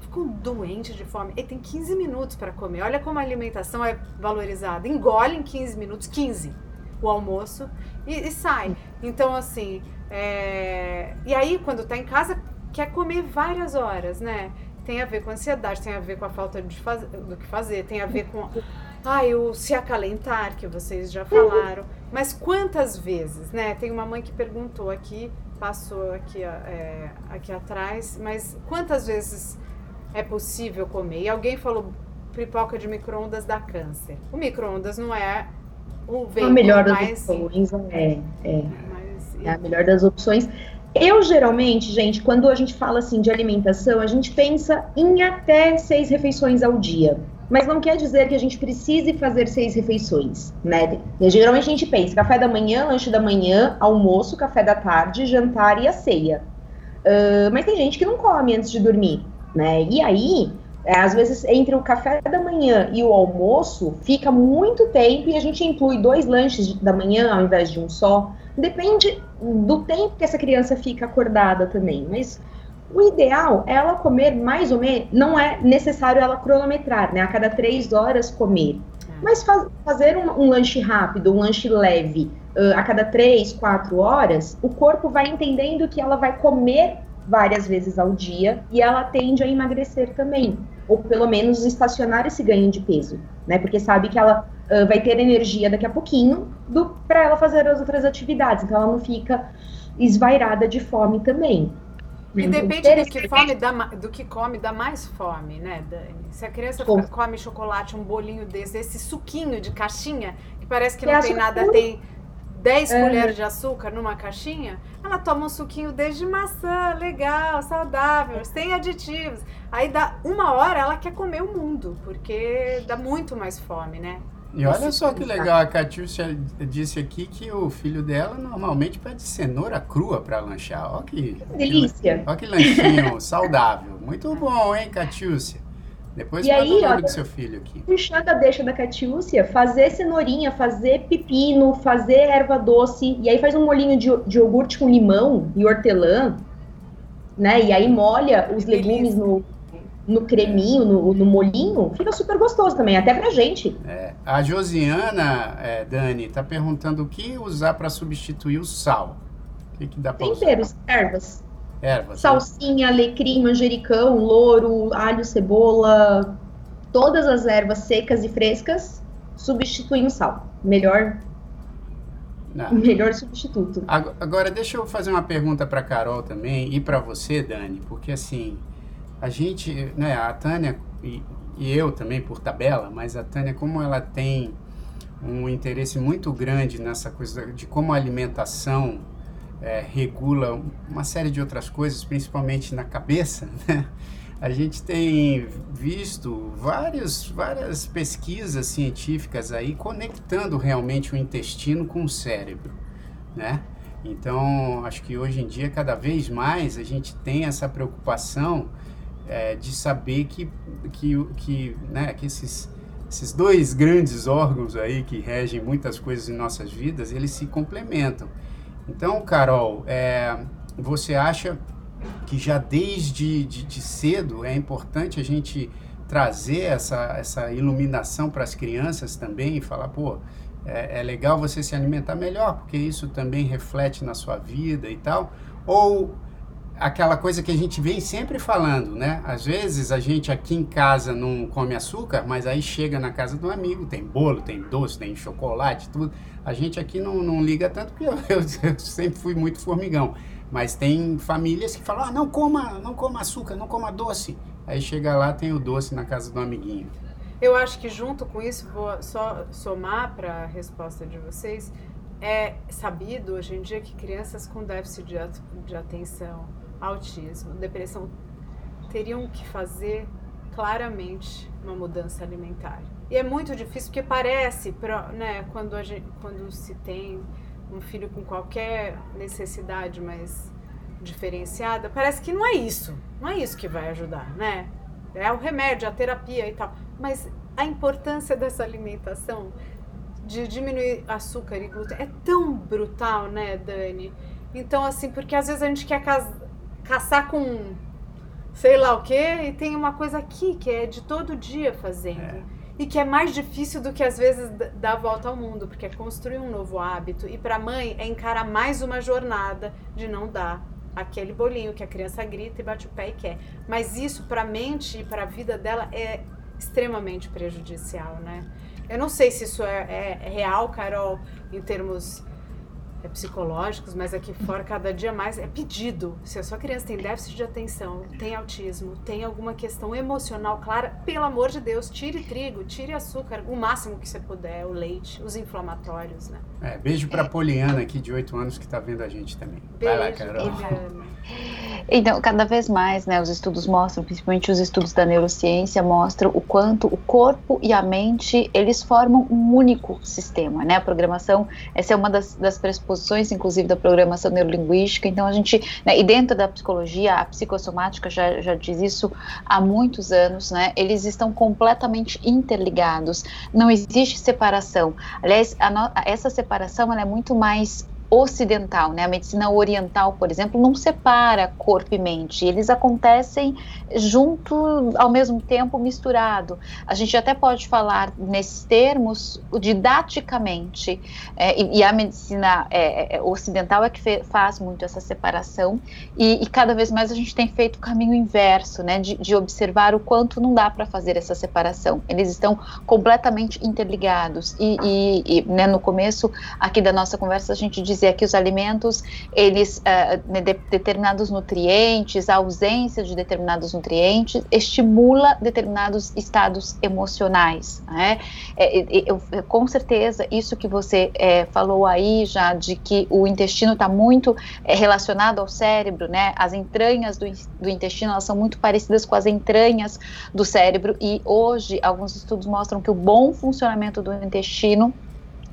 ficam doentes de fome. E tem 15 minutos para comer. Olha como a alimentação é valorizada. Engole em 15 minutos, 15 o almoço e, e sai. Então, assim, é, e aí quando tá em casa, quer comer várias horas, né? Tem a ver com ansiedade, tem a ver com a falta de faz... do que fazer, tem a ver com ai, o se acalentar, que vocês já falaram. Mas quantas vezes, né? Tem uma mãe que perguntou aqui, passou aqui, é, aqui atrás, mas quantas vezes é possível comer? E alguém falou pipoca de micro-ondas dá câncer. O micro-ondas não é a melhor das mais, opções. É, é. mais É a melhor das opções. Eu, geralmente, gente, quando a gente fala assim de alimentação, a gente pensa em até seis refeições ao dia. Mas não quer dizer que a gente precise fazer seis refeições, né? Geralmente a gente pensa café da manhã, lanche da manhã, almoço, café da tarde, jantar e a ceia. Ah, mas tem gente que não come antes de dormir, né? E aí, é, às vezes, entre o café da manhã e o almoço, fica muito tempo e a gente inclui dois lanches da manhã ao invés de um só. Depende do tempo que essa criança fica acordada também. Mas o ideal é ela comer mais ou menos. Não é necessário ela cronometrar, né? A cada três horas comer. Mas faz- fazer um, um lanche rápido, um lanche leve, ah, a cada três, quatro horas, o corpo vai entendendo que ela vai comer várias vezes ao dia e ela tende a emagrecer também. Ou pelo menos estacionar esse ganho de peso, né? Porque sabe que ela ah, vai ter energia daqui a pouquinho para ela fazer as outras atividades. Então ela não fica esvairada de fome também. E Então, depende do que, fome dá, do que come, dá mais fome, né, Dani? Se a criança fica- come chocolate, um bolinho desse, esse suquinho de caixinha, que parece que não é tem açúcar nada, tem 10 É. colheres de açúcar numa caixinha, ela toma um suquinho desde maçã, legal, saudável, sem aditivos. Aí dá uma hora, ela quer comer o mundo, porque dá muito mais fome, né? E olha só que legal, a Catiúcia disse aqui que o filho dela normalmente pede cenoura crua para lanchar. Olha que, Delícia. Olha que lanchinho saudável. Muito bom, hein, Catiúcia? Depois E aí, o nome ó, do seu filho aqui. puxando a deixa da Catiúcia, fazer cenourinha, fazer pepino, fazer erva doce, e aí faz um molhinho de, de iogurte com limão e hortelã, né? E aí molha os Que legumes no, no creminho, no, no molhinho, fica super gostoso também, até pra gente. É, a Josiana, é, Dani, está perguntando o que usar para substituir o sal. O que, que dá para usar? Temperos, ervas. Ervas. né? Salsinha, alecrim, manjericão, louro, alho, cebola, todas as ervas secas e frescas substituem o sal. Melhor, Não. melhor substituto. Ag- Agora, deixa eu fazer uma pergunta para Carol também e para você, Dani, porque assim, a gente, né, a Tânia e, e eu também por tabela, mas a Tânia, como ela tem um interesse muito grande nessa coisa de como a alimentação eh, regula uma série de outras coisas, principalmente na cabeça, né? A gente tem visto vários, várias pesquisas científicas aí conectando realmente o intestino com o cérebro, né? Então, acho que hoje em dia, cada vez mais, a gente tem essa preocupação eh, de saber que, que, que, né, que esses, esses dois grandes órgãos aí que regem muitas coisas em nossas vidas, eles se complementam. Então, Carol, eh, você acha que já desde de, de cedo é importante a gente trazer essa, essa iluminação para as crianças também e falar, pô, é, é legal você se alimentar melhor, porque isso também reflete na sua vida e tal. Ou aquela coisa que a gente vem sempre falando, né? Às vezes a gente aqui em casa não come açúcar, mas aí chega na casa do amigo, tem bolo, tem doce, tem chocolate, tudo. A gente aqui não, não liga tanto, porque eu, eu- eu sempre fui muito formigão. Mas tem famílias que falam, ah, não coma, não coma açúcar, não coma doce. Aí chega lá, tem o doce na casa do amiguinho. Eu acho que junto com isso, vou só somar para a resposta de vocês, é sabido hoje em dia que crianças com déficit de, at- de atenção, autismo, depressão, teriam que fazer claramente uma mudança alimentar. E é muito difícil porque parece, né, quando, gente, quando se tem um filho com qualquer necessidade mais diferenciada, parece que não é isso, não é isso que vai ajudar, né? É o remédio, a terapia e tal. Mas a importância dessa alimentação, de diminuir açúcar e glúten, é tão brutal, né, Dani? Então, assim, porque às vezes a gente quer caçar com sei lá o quê, e tem uma coisa aqui que é de todo dia fazendo. É. E que é mais difícil do que às vezes dar a volta ao mundo, porque é construir um novo hábito. E para a mãe é encarar mais uma jornada de não dar aquele bolinho que a criança grita e bate o pé e quer. Mas isso para a mente e para a vida dela é extremamente prejudicial, né? Eu não sei se isso é, é real, Carol, em termos é, psicológicos, mas aqui fora cada dia mais é pedido. Se a sua criança tem déficit de atenção, tem autismo, tem alguma questão emocional clara, pelo amor de Deus, tire trigo, tire açúcar, o máximo que você puder, o leite, os inflamatórios, né? É, beijo pra Poliana aqui de 8 anos que tá vendo a gente também. Vai lá, Beijo, Carol. Poliana. Então, cada vez mais, né, os estudos mostram, principalmente os estudos da neurociência, mostram o quanto o corpo e a mente, eles formam um único sistema, né, a programação, essa é uma das, das pressuposições, inclusive, da programação neurolinguística, então a gente, né, e dentro da psicologia, a psicossomática já, já diz isso há muitos anos, né, eles estão completamente interligados, não existe separação, aliás, no- essa separação, ela é muito mais ocidental, né? A medicina oriental, por exemplo, não separa corpo e mente, eles acontecem junto, ao mesmo tempo, misturado. A gente até pode falar nesses termos didaticamente, é, e, e a medicina é, é, ocidental é que fe- faz muito essa separação, e, e cada vez mais a gente tem feito o caminho inverso, né? De, de observar o quanto não dá para fazer essa separação. Eles estão completamente interligados, e, e, né, no começo aqui da nossa conversa a gente dizia que os alimentos, eles, né, de- determinados nutrientes, a ausência de determinados nutrientes estimula determinados estados emocionais, né? É, eu- é, com certeza, isso que você é, falou aí já, de que o intestino está muito é, relacionado ao cérebro, né? As entranhas do, do intestino, elas são muito parecidas com as entranhas do cérebro e hoje alguns estudos mostram que o bom funcionamento do intestino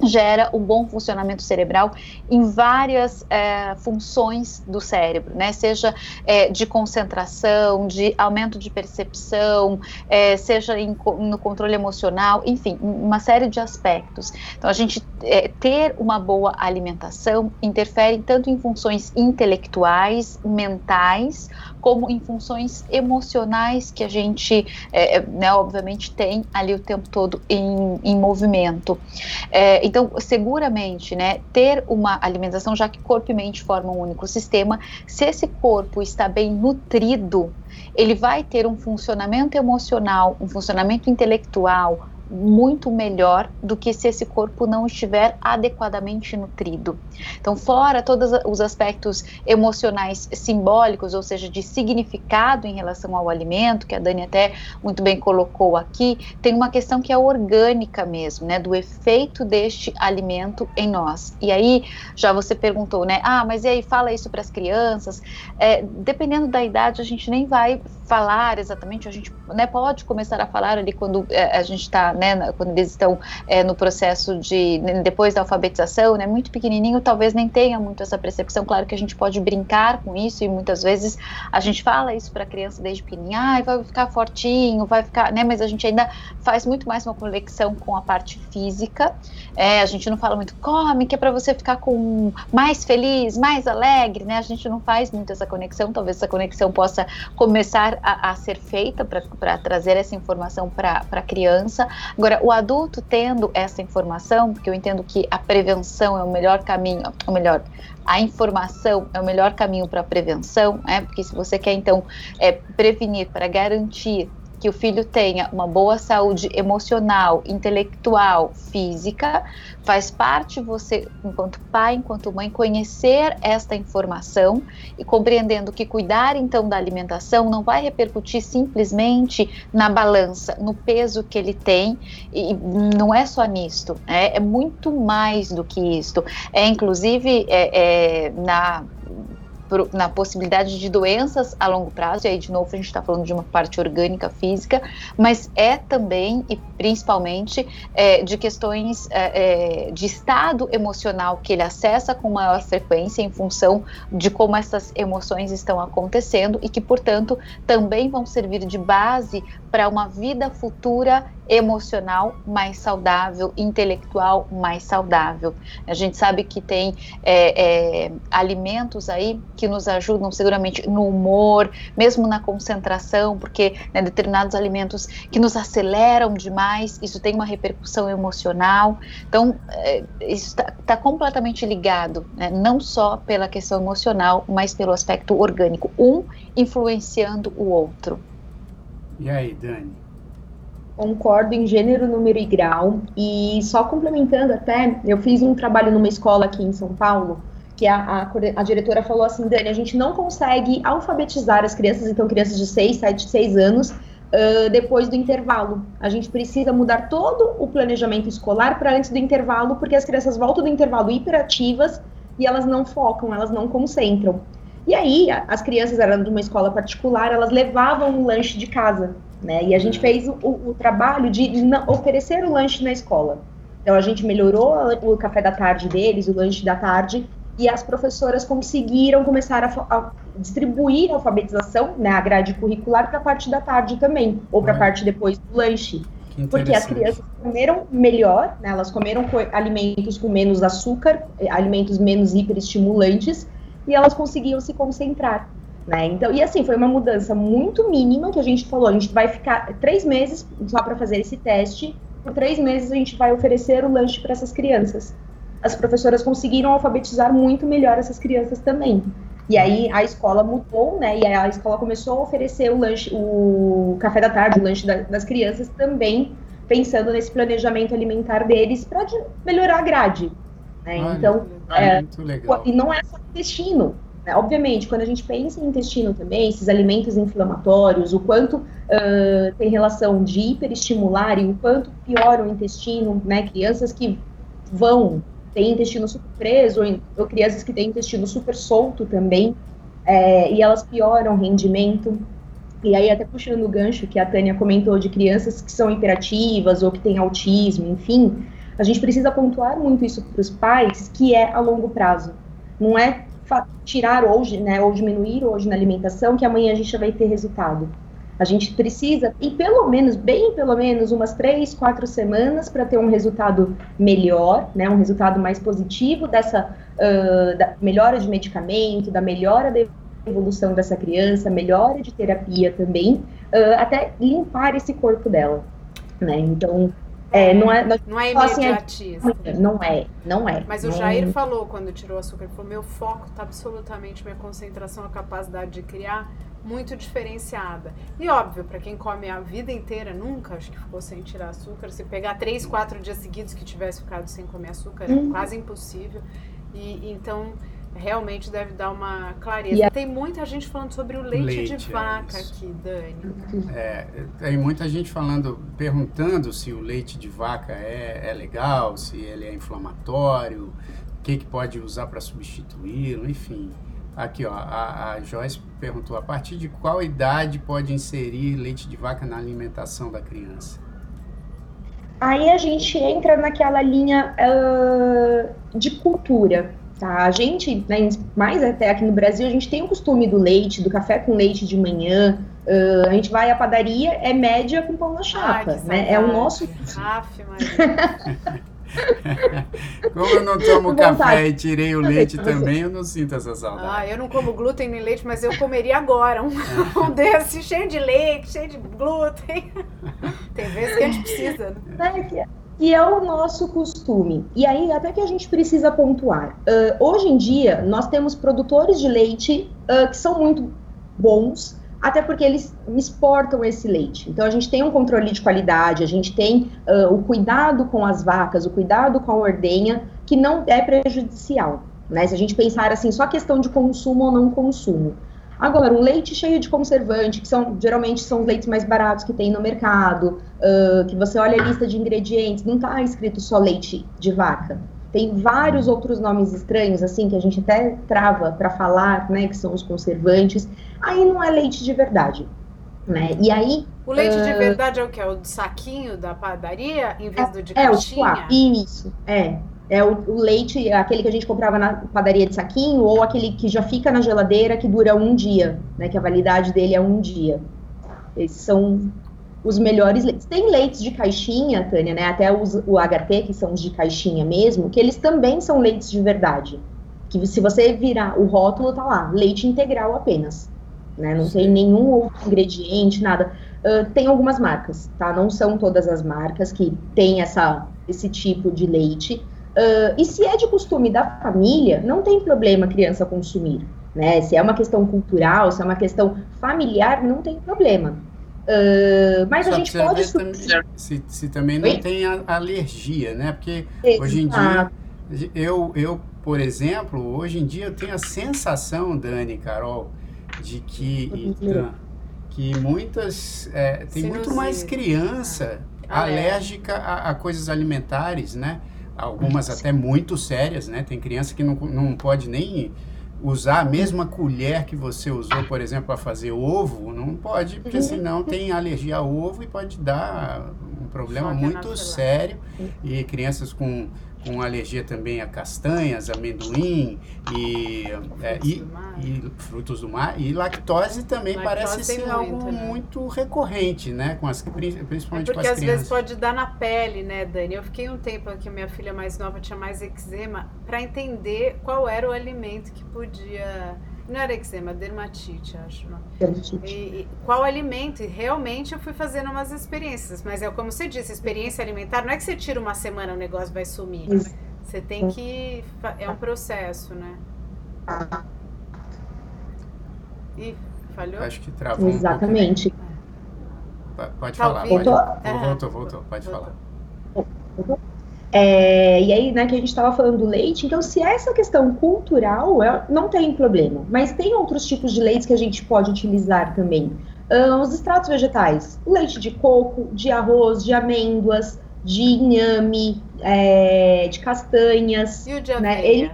gera um bom funcionamento cerebral em várias é, funções do cérebro, né? Seja é, de concentração, de aumento de percepção, é, seja em no controle emocional, enfim, uma série de aspectos. Então, a gente ter uma boa alimentação interfere tanto em funções intelectuais, mentais, como em funções emocionais que a gente, é, né, obviamente, tem ali o tempo todo em, em movimento. É, então, seguramente, né, ter uma alimentação, já que corpo e mente formam um único sistema, se esse corpo está bem nutrido, ele vai ter um funcionamento emocional, um funcionamento intelectual, muito melhor do que se esse corpo não estiver adequadamente nutrido. Então, fora todos os aspectos emocionais simbólicos, ou seja, de significado em relação ao alimento, que a Dani até muito bem colocou aqui, tem uma questão que é orgânica mesmo, né, do efeito deste alimento em nós. E aí, já você perguntou, né, ah, mas e aí, fala isso para as crianças? É, dependendo da idade, a gente nem vai falar exatamente, a gente né, pode começar a falar ali quando é, a gente está né, quando eles estão é, no processo de, depois da alfabetização, né, muito pequenininho, talvez nem tenha muito essa percepção. Claro que a gente pode brincar com isso e muitas vezes a gente fala isso para a criança desde pequenininha, ah, vai ficar fortinho, vai ficar, né, mas a gente ainda faz muito mais uma conexão com a parte física. É, a gente não fala muito, come, que é para você ficar com mais feliz, mais alegre, né? A gente não faz muito essa conexão, talvez essa conexão possa começar a, a ser feita para trazer essa informação para a criança. Agora, o adulto tendo essa informação, porque eu entendo que a prevenção é o melhor caminho, ou melhor, a informação é o melhor caminho para a prevenção, né? Porque se você quer então é, prevenir para garantir que o filho tenha uma boa saúde emocional, intelectual, física, faz parte você, enquanto pai, enquanto mãe, conhecer esta informação e compreendendo que cuidar então da alimentação não vai repercutir simplesmente na balança, no peso que ele tem, e não é só nisto, é, é muito mais do que isto. É inclusive é, é, na na possibilidade de doenças a longo prazo, e aí de novo a gente está falando de uma parte orgânica física, mas é também e principalmente é, de questões é, é, de estado emocional que ele acessa com maior frequência em função de como essas emoções estão acontecendo e que, portanto, também vão servir de base para uma vida futura emocional mais saudável, intelectual mais saudável. A gente sabe que tem é, é, alimentos aí que nos ajudam seguramente no humor, mesmo na concentração, porque né, determinados alimentos que nos aceleram demais, isso tem uma repercussão emocional. Então, é, isso está tá completamente ligado, né, não só pela questão emocional, mas pelo aspecto orgânico, um influenciando o outro. E aí, Dani? Concordo em gênero, número e grau. E só complementando até, eu fiz um trabalho numa escola aqui em São Paulo, que a, a, a, diretora falou assim, Dani, a gente não consegue alfabetizar as crianças, então crianças de 6, 7, 6 anos, uh, depois do intervalo. A gente precisa mudar todo o planejamento escolar para antes do intervalo, porque as crianças voltam do intervalo hiperativas e elas não focam, elas não concentram. E aí, as crianças eram de uma escola particular, elas levavam um lanche de casa. Né? E a gente fez o, o trabalho de, oferecer o lanche na escola. Então a gente melhorou o café da tarde deles, o lanche da tarde, e as professoras conseguiram começar a, a distribuir a alfabetização, né, a grade curricular para a parte da tarde também, ou para a parte depois do lanche. Porque as crianças comeram melhor, né, elas comeram alimentos com menos açúcar, eh, alimentos menos hiperestimulantes, e elas conseguiam se concentrar. Né? Então, e assim, foi uma mudança muito mínima que a gente falou, a gente vai ficar três meses só para fazer esse teste, por três meses a gente vai oferecer o lanche para essas crianças. As professoras conseguiram alfabetizar muito melhor essas crianças também. E aí a escola mudou, né? E a escola começou a oferecer o lanche, o café da tarde, o lanche da, das crianças também, pensando nesse planejamento alimentar deles para melhorar a grade. Né? Olha, então, é, é, e não é só intestino. Né? Obviamente, quando a gente pensa em intestino também, esses alimentos inflamatórios, o quanto uh, tem relação de hiperestimular e o quanto piora o intestino, né? Crianças que vão ter intestino super preso, ou, ou crianças que têm intestino super solto também, é, e elas pioram o rendimento. E aí, até puxando o gancho que a Tânia comentou de crianças que são hiperativas ou que têm autismo, enfim, a gente precisa pontuar muito isso para os pais, que é a longo prazo. Não é tirar hoje, né, ou diminuir hoje na alimentação, que amanhã a gente já vai ter resultado. A gente precisa, e pelo menos, bem pelo menos, umas três, quatro semanas para ter um resultado melhor, né, um resultado mais positivo dessa uh, da melhora de medicamento, da melhora da evolução dessa criança, melhora de terapia também, uh, até limpar esse corpo dela. Né? Então, É, não é, não, Não é Só assim, é- imediatista. não é, não é. Mas o Não- Jair falou quando tirou o açúcar, falou, meu foco está absolutamente, minha concentração, a capacidade de criar, muito diferenciada. E óbvio, para quem come a vida inteira, nunca acho que ficou sem tirar açúcar, se pegar três, quatro dias seguidos que tivesse ficado sem comer açúcar, é Uhum. quase impossível. E então realmente deve dar uma clareza. E a- Tem muita gente falando sobre o leite, Leite, de é vaca isso. aqui, Dani. É, tem muita gente falando, perguntando se o leite de vaca é, é legal, se ele é inflamatório, o que, que pode usar para substituí-lo, enfim. Aqui, ó, a, a Joyce perguntou, a partir de qual idade pode inserir leite de vaca na alimentação da criança? Aí a gente entra naquela linha ah, de cultura, tá? A gente, né, mais até aqui no Brasil, a gente tem o costume do leite, do café com leite de manhã. ah, a gente vai à padaria, é média com pão na chapa, Ai, né? É o nosso Aff, Maria. Como eu não tomo café e tirei o leite também, eu não sinto essa Ah, saudade. eu não como glúten nem leite, mas eu comeria agora um, um desse cheio de leite, cheio de glúten. Tem vezes que a gente precisa. né? Que, é, o nosso costume. E aí, até que a gente precisa pontuar. Ah, hoje em dia, nós temos produtores de leite ah, que são muito bons, até porque eles exportam esse leite. Então, a gente tem um controle de qualidade, a gente tem ah, o cuidado com as vacas, o cuidado com a ordenha, que não é prejudicial. Né? Se a gente pensar assim, só questão de consumo ou não consumo. Agora, um leite cheio de conservante, que são geralmente são os leites mais baratos que tem no mercado, ah, que você olha a lista de ingredientes, não está escrito só leite de vaca. Tem vários outros nomes estranhos, assim, que a gente até trava para falar, né, que são os conservantes. Aí não é leite de verdade, né? E aí O leite de Ah. verdade é o que? É o saquinho da padaria, em vez do de é o caixinha? suá, isso, é. É o, o leite, aquele que a gente comprava na padaria de saquinho, ou aquele que já fica na geladeira, que dura um dia, né? Que a validade dele é um dia. Esses são os melhores leites. Tem leites de caixinha, Tânia, né? Até os, o HT, que são os de caixinha mesmo, que eles também são leites de verdade. Que se você virar o rótulo, tá lá, leite integral apenas. Né? Não tem nenhum outro ingrediente, nada. Ah, tem algumas marcas, tá? Não são todas as marcas que têm essa, esse tipo de leite. Ah, e se é de costume da família, não tem problema a criança consumir. Né? Se é uma questão cultural, se é uma questão familiar, não tem problema. Ah, mas Só a gente pode se, se também não Oi? tem a- alergia, né? Porque hoje em Exato. dia, eu, eu, por exemplo, hoje em dia eu tenho a sensação, Dani e Carol, de que, Tan, que muitas. é, tem muito mais criança Ah, alérgica a, a coisas alimentares, né? Algumas até muito sérias, né? Tem criança que não, não pode nem usar a mesma colher que você usou, por exemplo, para fazer ovo, não pode, porque senão tem alergia ao ovo e pode dar um problema muito sério. E crianças com, com alergia também a castanhas, amendoim e, é, Frutos e, do mar. e frutos do mar. E lactose também Lactose parece ser muito, algo né? muito recorrente, né? Com as, prin- É principalmente porque às vezes pode dar na pele, né, Dani? Eu fiquei um tempo aqui, minha filha mais nova tinha mais eczema, para entender qual era o alimento que podia. Não era eczema, dermatite, acho. Não. E, e qual alimento? E realmente eu fui fazendo umas experiências. Mas é como você disse, experiência alimentar não é que você tira uma semana o negócio vai sumir. Isso. Você tem que. fa- É um processo, né? Ih, falhou? Acho que travou Exatamente. um pouco. Pode Tá falar, pode. Voltou? Voltou, É. voltou, voltou, pode Voltou. falar. É, e aí, né, que a gente estava falando do leite, então se é essa questão cultural, é- não tem problema. Mas tem outros tipos de leites que a gente pode utilizar também. Ah, os extratos vegetais, leite de coco, de arroz, de amêndoas, de inhame, é, de castanhas, E o de né? aveia? Ele,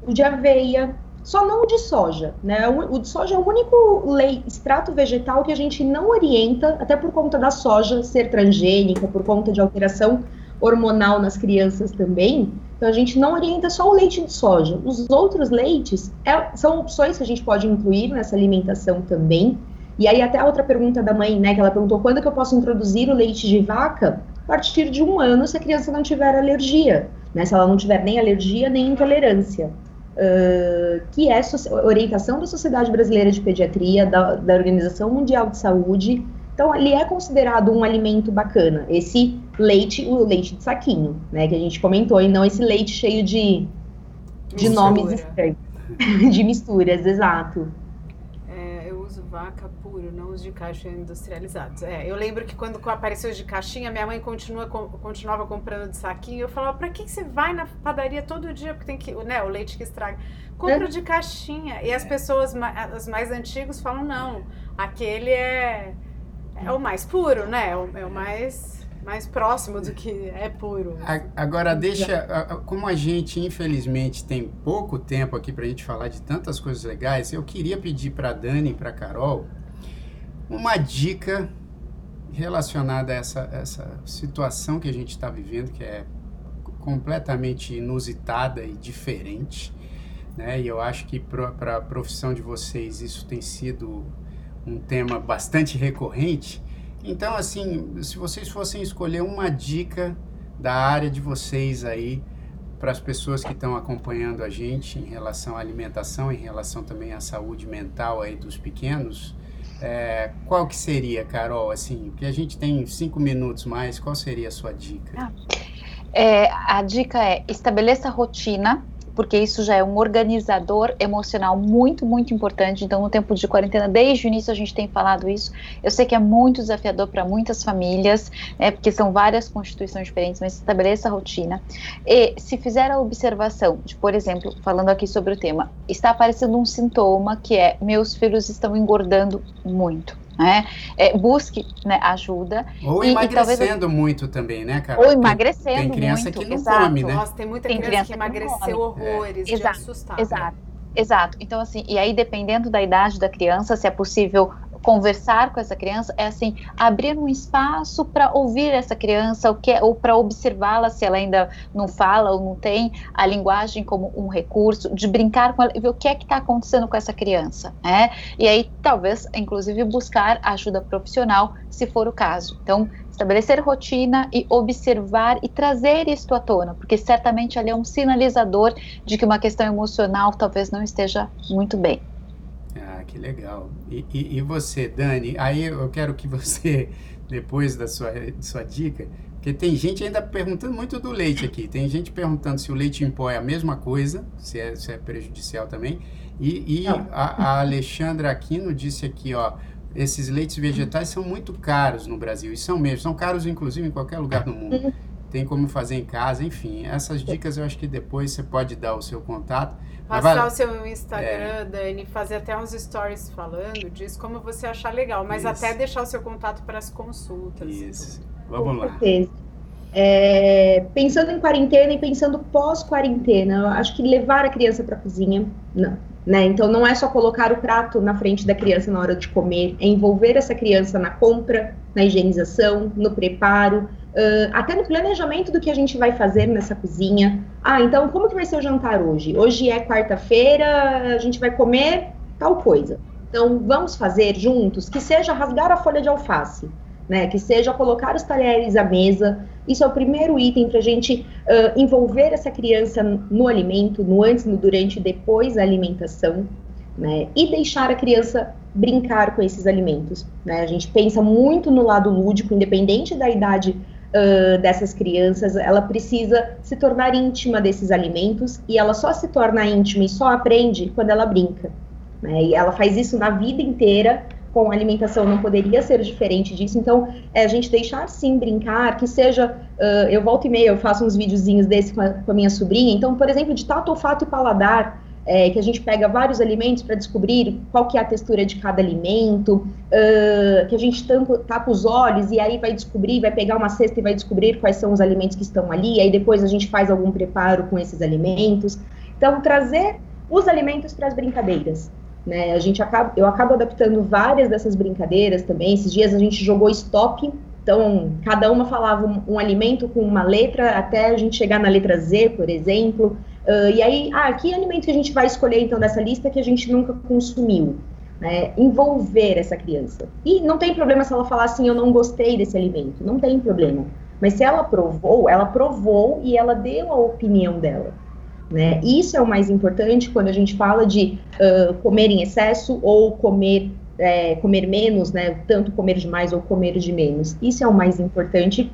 o de aveia, só não o de soja, né? O, o de soja é o único leite, extrato vegetal que a gente não orienta, até por conta da soja ser transgênica, por conta de alteração hormonal nas crianças também. Então a gente não orienta só o leite de soja. Os outros leites é- são opções que a gente pode incluir nessa alimentação também. E aí até a outra pergunta da mãe, né, que ela perguntou quando que eu posso introduzir o leite de vaca? A partir de um ano, se a criança não tiver alergia, né, se ela não tiver nem alergia nem intolerância. Uh, que é orientação da Sociedade Brasileira de Pediatria, da, da Organização Mundial de Saúde, Então, ele é considerado um alimento bacana. Esse leite, o leite de saquinho, né? Que a gente comentou, e não esse leite cheio de, de Mistura. nomes estranhos. de misturas, exato. É, eu uso vaca puro, não os de caixa industrializados. É, eu lembro que quando apareceu os de caixinha, minha mãe continua, continuava comprando de saquinho. Eu falava, pra que você vai na padaria todo dia? Porque tem que, né, o leite que estraga. Compra de caixinha. E as pessoas, ma- os mais antigos falam, não, aquele é, é o mais puro, né? É o, é o mais, mais próximo do que é puro. Agora, deixa. Como a gente, infelizmente, tem pouco tempo aqui para a gente falar de tantas coisas legais, eu queria pedir para Dani e para Carol uma dica relacionada a essa, essa situação que a gente está vivendo, que é completamente inusitada e diferente. Né? E eu acho que para a profissão de vocês isso tem sido um tema bastante recorrente. Então, assim, se vocês fossem escolher uma dica da área de vocês aí para as pessoas que estão acompanhando a gente em relação à alimentação, em relação também à saúde mental aí dos pequenos, é, qual que seria, Carol? Assim, porque a gente tem cinco minutos mais, qual seria a sua dica? É, a dica é estabeleça rotina, porque isso já é um organizador emocional muito, muito importante. Então, no tempo de quarentena, desde o início a gente tem falado isso. Eu sei que é muito desafiador para muitas famílias, né, porque são várias constituições diferentes, mas estabeleça a rotina. E se fizer a observação de, por exemplo, falando aqui sobre o tema, está aparecendo um sintoma que é meus filhos estão engordando muito. Né? É, busque né, ajuda Ou E- e talvez- emagrecendo muito também, né, Carol? ou Tem- emagrecendo Tem criança muito. que não exato. come, né? Nossa, tem muita Tem criança, que criança que emagreceu horrores, de Exato, assustar. Exato, exato. Então, assim, e aí dependendo da idade da criança, se é possível conversar com essa criança, é assim, abrir um espaço para ouvir essa criança, o que é, ou para observá-la se ela ainda não fala ou não tem a linguagem como um recurso, de brincar com ela e ver o que é que está acontecendo com essa criança, né? E aí, talvez, inclusive, buscar ajuda profissional, se for o caso. Então, estabelecer rotina e observar e trazer isso à tona, porque certamente ali é um sinalizador de que uma questão emocional talvez não esteja muito bem. Que legal. E, e, e você, Dani? Aí eu quero que você, depois da sua, sua dica, porque tem gente ainda perguntando muito do leite aqui. Tem gente perguntando se o leite em pó é a mesma coisa, se é, se é prejudicial também. E, e a, a Alexandra Aquino disse aqui, ó, esses leites vegetais são muito caros no Brasil. E são mesmo, são caros inclusive em qualquer lugar do mundo. Tem como fazer em casa, enfim. Essas dicas eu acho que depois você pode dar o seu contato. Mas Passar vai- o seu Instagram, Dani, fazer até uns stories falando disso, como você achar legal, mas Isso. até deixar o seu contato para as consultas. Isso. Vamos Com lá. certeza. É, pensando em quarentena e pensando pós-quarentena, eu acho que levar a criança para a cozinha, não. Né? Então, não é só colocar o prato na frente da criança na hora de comer, é envolver essa criança na compra, na higienização, no preparo, ãh, até no planejamento do que a gente vai fazer nessa cozinha. Ah, então, como que vai ser o jantar hoje? Hoje é quarta-feira, a gente vai comer tal coisa. Então, vamos fazer juntos, que seja rasgar a folha de alface, né? Que seja colocar os talheres à mesa. Isso é o primeiro item para a gente uh, envolver essa criança no alimento, no antes, no durante e depois da alimentação, né? E deixar a criança brincar com esses alimentos, né? A gente pensa muito no lado lúdico, independente da idade uh, dessas crianças, ela precisa se tornar íntima desses alimentos e ela só se torna íntima e só aprende quando ela brinca. Né? E ela faz isso na vida inteira com alimentação não poderia ser diferente disso. Então, é a gente deixar sim brincar, que seja. Uh, eu volto e meia, eu faço uns videozinhos desse com a, com a minha sobrinha. Então, por exemplo, de tato, olfato e paladar, é, que a gente pega vários alimentos para descobrir qual que é a textura de cada alimento, uh, que a gente tampa, tapa os olhos e aí vai descobrir, vai pegar uma cesta e vai descobrir quais são os alimentos que estão ali. Aí depois a gente faz algum preparo com esses alimentos. Então, trazer os alimentos para as brincadeiras. Né? A gente acaba, eu acabo adaptando várias dessas brincadeiras também. Esses dias a gente jogou stop, então cada uma falava um, um alimento com uma letra até a gente chegar na letra Z, por exemplo. Uh, e aí, ah, que alimento que a gente vai escolher então dessa lista que a gente nunca consumiu? Né? Envolver essa criança. E não tem problema se ela falar assim, eu não gostei desse alimento, não tem problema. Mas se ela provou, ela provou e ela deu a opinião dela. Né? Isso é o mais importante quando a gente fala de uh, comer em excesso ou comer é, comer menos, né? Tanto comer de mais ou comer de menos. Isso é o mais importante,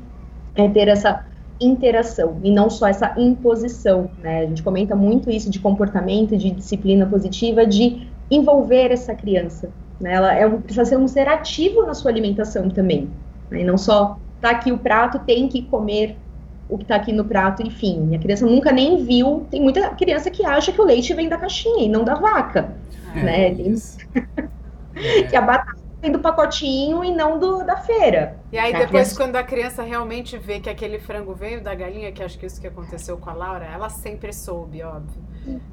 é ter essa interação e não só essa imposição, né? A gente comenta muito isso de comportamento, de disciplina positiva, de envolver essa criança. Né? Ela é um, precisa ser um ser ativo na sua alimentação também, né? e não só tá aqui o prato, tem que comer o que está aqui no prato, enfim. A criança nunca nem viu. Tem muita criança que acha que o leite vem da caixinha e não da vaca, É, né? isso. Que a batata vem do pacotinho e não do, da feira. E aí depois, criança- quando a criança realmente vê que aquele frango veio da galinha, que acho que isso que aconteceu com a Laura, ela sempre soube, óbvio.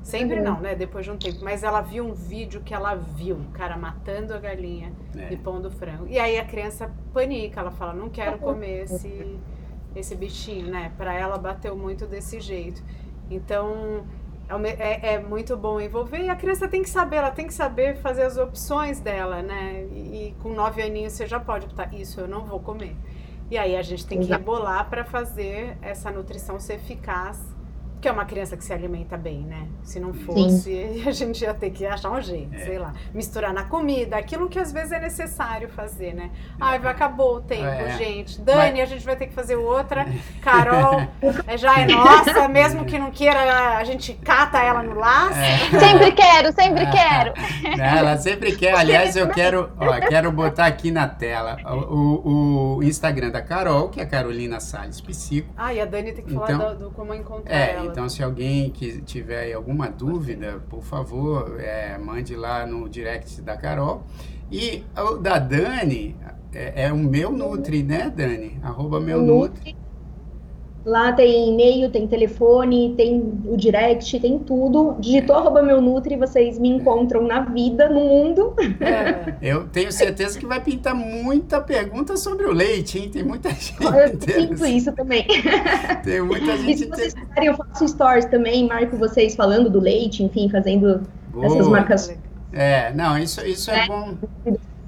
Sempre não, né? Depois de um tempo. Mas ela viu um vídeo que ela viu, o cara matando a galinha É. e pondo o frango. E aí a criança panica, ela fala, não quero comer esse, esse bichinho, né? Pra ela bateu muito desse jeito. Então, é, é- é muito bom envolver e a criança tem que saber, ela tem que saber fazer as opções dela, né? E, e com nove aninhos você já pode optar, isso eu não vou comer. E aí a gente tem que rebolar para fazer essa nutrição ser eficaz, que é uma criança que se alimenta bem, né? Se não fosse, a gente ia ter que achar um jeito, É. sei lá, misturar na comida, aquilo que às vezes é necessário fazer, né? Ai, vai acabou o tempo, É. gente. Dani, a gente vai ter que fazer outra. Carol, é, já é nossa, mesmo que não queira, a gente cata ela no laço. É. Sempre quero, sempre quero. Não, ela sempre quer. Aliás, eu quero, ó, quero botar aqui na tela o, o- Instagram da Carol, que é Carolina Salles Psico. Ah, e a Dani tem que falar Então- do, do como encontrar É, ela. Então se alguém que tiver alguma dúvida, por favor, é, mande lá no direct da Carol. E o da Dani é, é o meu Nutri, né, Dani? Arroba meu Nutri. Lá tem e-mail, tem telefone, tem o direct, tem tudo. Digitou arroba meu Nutri, vocês me encontram na vida, no mundo. É. Eu tenho certeza que vai pintar muita pergunta sobre o leite, hein? Tem muita gente Eu sinto isso também. Tem muita E gente se vocês quiserem, eu faço stories também, marco vocês falando do leite, enfim, fazendo essas Boa. marcações. É, não, isso, isso é bom.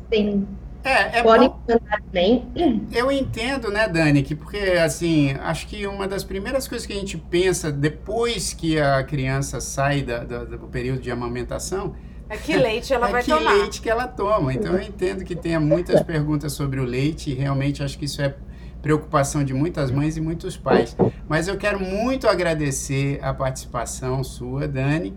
Tem, É, é podem bom. mandar também. Eu entendo, né, Dani, que porque, assim, acho que uma das primeiras coisas que a gente pensa depois que a criança sai da- da- do período de amamentação É que leite ela é vai que tomar. leite que ela toma. Então eu entendo que tenha muitas perguntas sobre o leite e realmente acho que isso é preocupação de muitas mães e muitos pais. Mas eu quero muito agradecer a participação sua, Dani.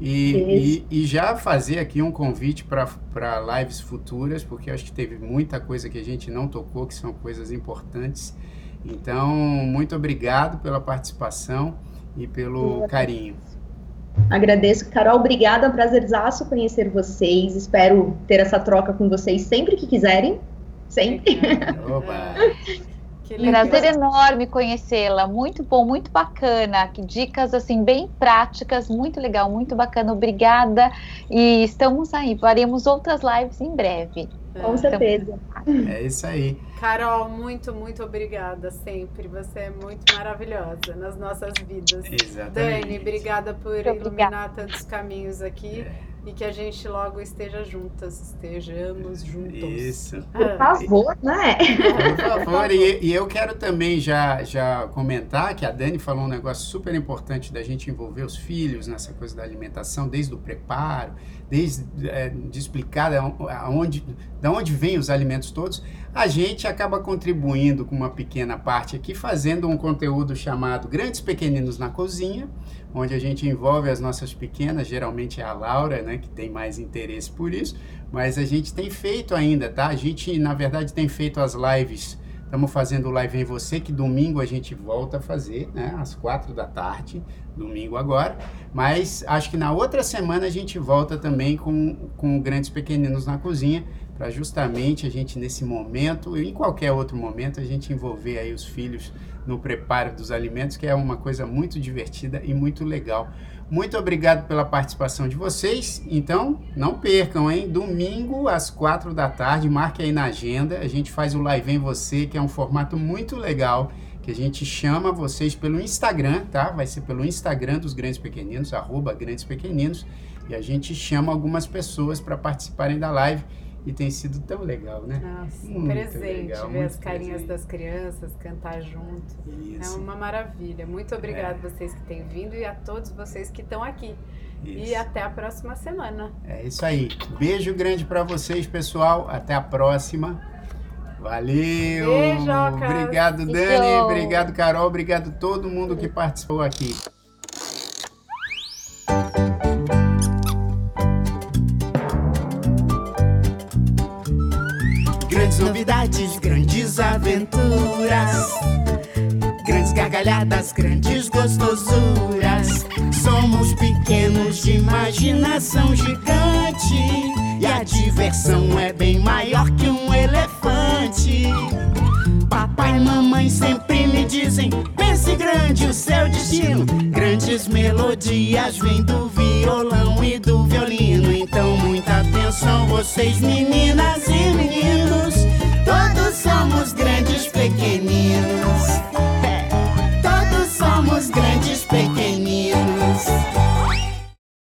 E, e, e já fazer aqui um convite para lives futuras, porque acho que teve muita coisa que a gente não tocou, que são coisas importantes. Então, muito obrigado pela participação e pelo carinho. Agradeço. Carol, obrigada. Prazerzaço conhecer vocês. Espero ter essa troca com vocês sempre que quiserem. Sempre. Oba! Prazer enorme conhecê-la. Muito bom, muito bacana. Que dicas assim bem práticas, muito legal, muito bacana. Obrigada. E estamos aí. Faremos outras lives em breve. Com certeza. É isso aí. Carol, muito, muito obrigada sempre. Você é muito maravilhosa nas nossas vidas. Exatamente. Dani, obrigada por Muito iluminar tantos caminhos aqui É. e que a gente logo esteja juntas, estejamos juntos. Isso. Por Ah, favor, né? Por favor, e, e eu quero também já, já comentar que a Dani falou um negócio super importante da gente envolver os filhos nessa coisa da alimentação, desde o preparo, desde é, de explicar aonde, da onde vêm os alimentos todos. A gente acaba contribuindo com uma pequena parte aqui, fazendo um conteúdo chamado Grandes Pequeninos na Cozinha, onde a gente envolve as nossas pequenas, geralmente é a Laura, né, que tem mais interesse por isso, mas a gente tem feito ainda, tá? A gente, na verdade, tem feito as lives. Estamos fazendo Live em Você, que domingo a gente volta a fazer, né? Às quatro da tarde, domingo agora. Mas acho que na outra semana a gente volta também com, com Grandes Pequeninos na Cozinha, para justamente a gente, nesse momento, e em qualquer outro momento, a gente envolver aí os filhos no preparo dos alimentos, que é uma coisa muito divertida e muito legal. Muito obrigado pela participação de vocês. Então, não percam, hein? Domingo às quatro da tarde, marque aí na agenda. A gente faz o Live em Você, que é um formato muito legal, que a gente chama vocês pelo Instagram, tá? Vai ser pelo Instagram dos Grandes Pequeninos, arroba Grandes Pequeninos, e a gente chama algumas pessoas para participarem da live. E tem sido tão legal, né? Nossa, um Muito presente legal, ver as carinhas presente. das crianças, cantar junto. É Isso. uma maravilha. Muito obrigada vocês que têm vindo e a todos vocês que estão aqui. E Isso. até a próxima semana. É isso aí. Beijo grande pra vocês, pessoal. Até a próxima. Valeu! Beijocas. Obrigado, Dani. Beijo. Obrigado, Carol. Obrigado todo mundo que participou aqui. Grandes novidades, grandes aventuras. Grandes gargalhadas, grandes gostosuras. Somos pequenos de imaginação gigante. E a diversão é bem maior que um elefante. Papai e mamãe sempre me dizem: pense grande o seu destino. Grandes melodias vêm do violão e do violino. Então, muita atenção, vocês meninas e meninos. Todos somos grandes pequeninos. Todos somos grandes pequeninos.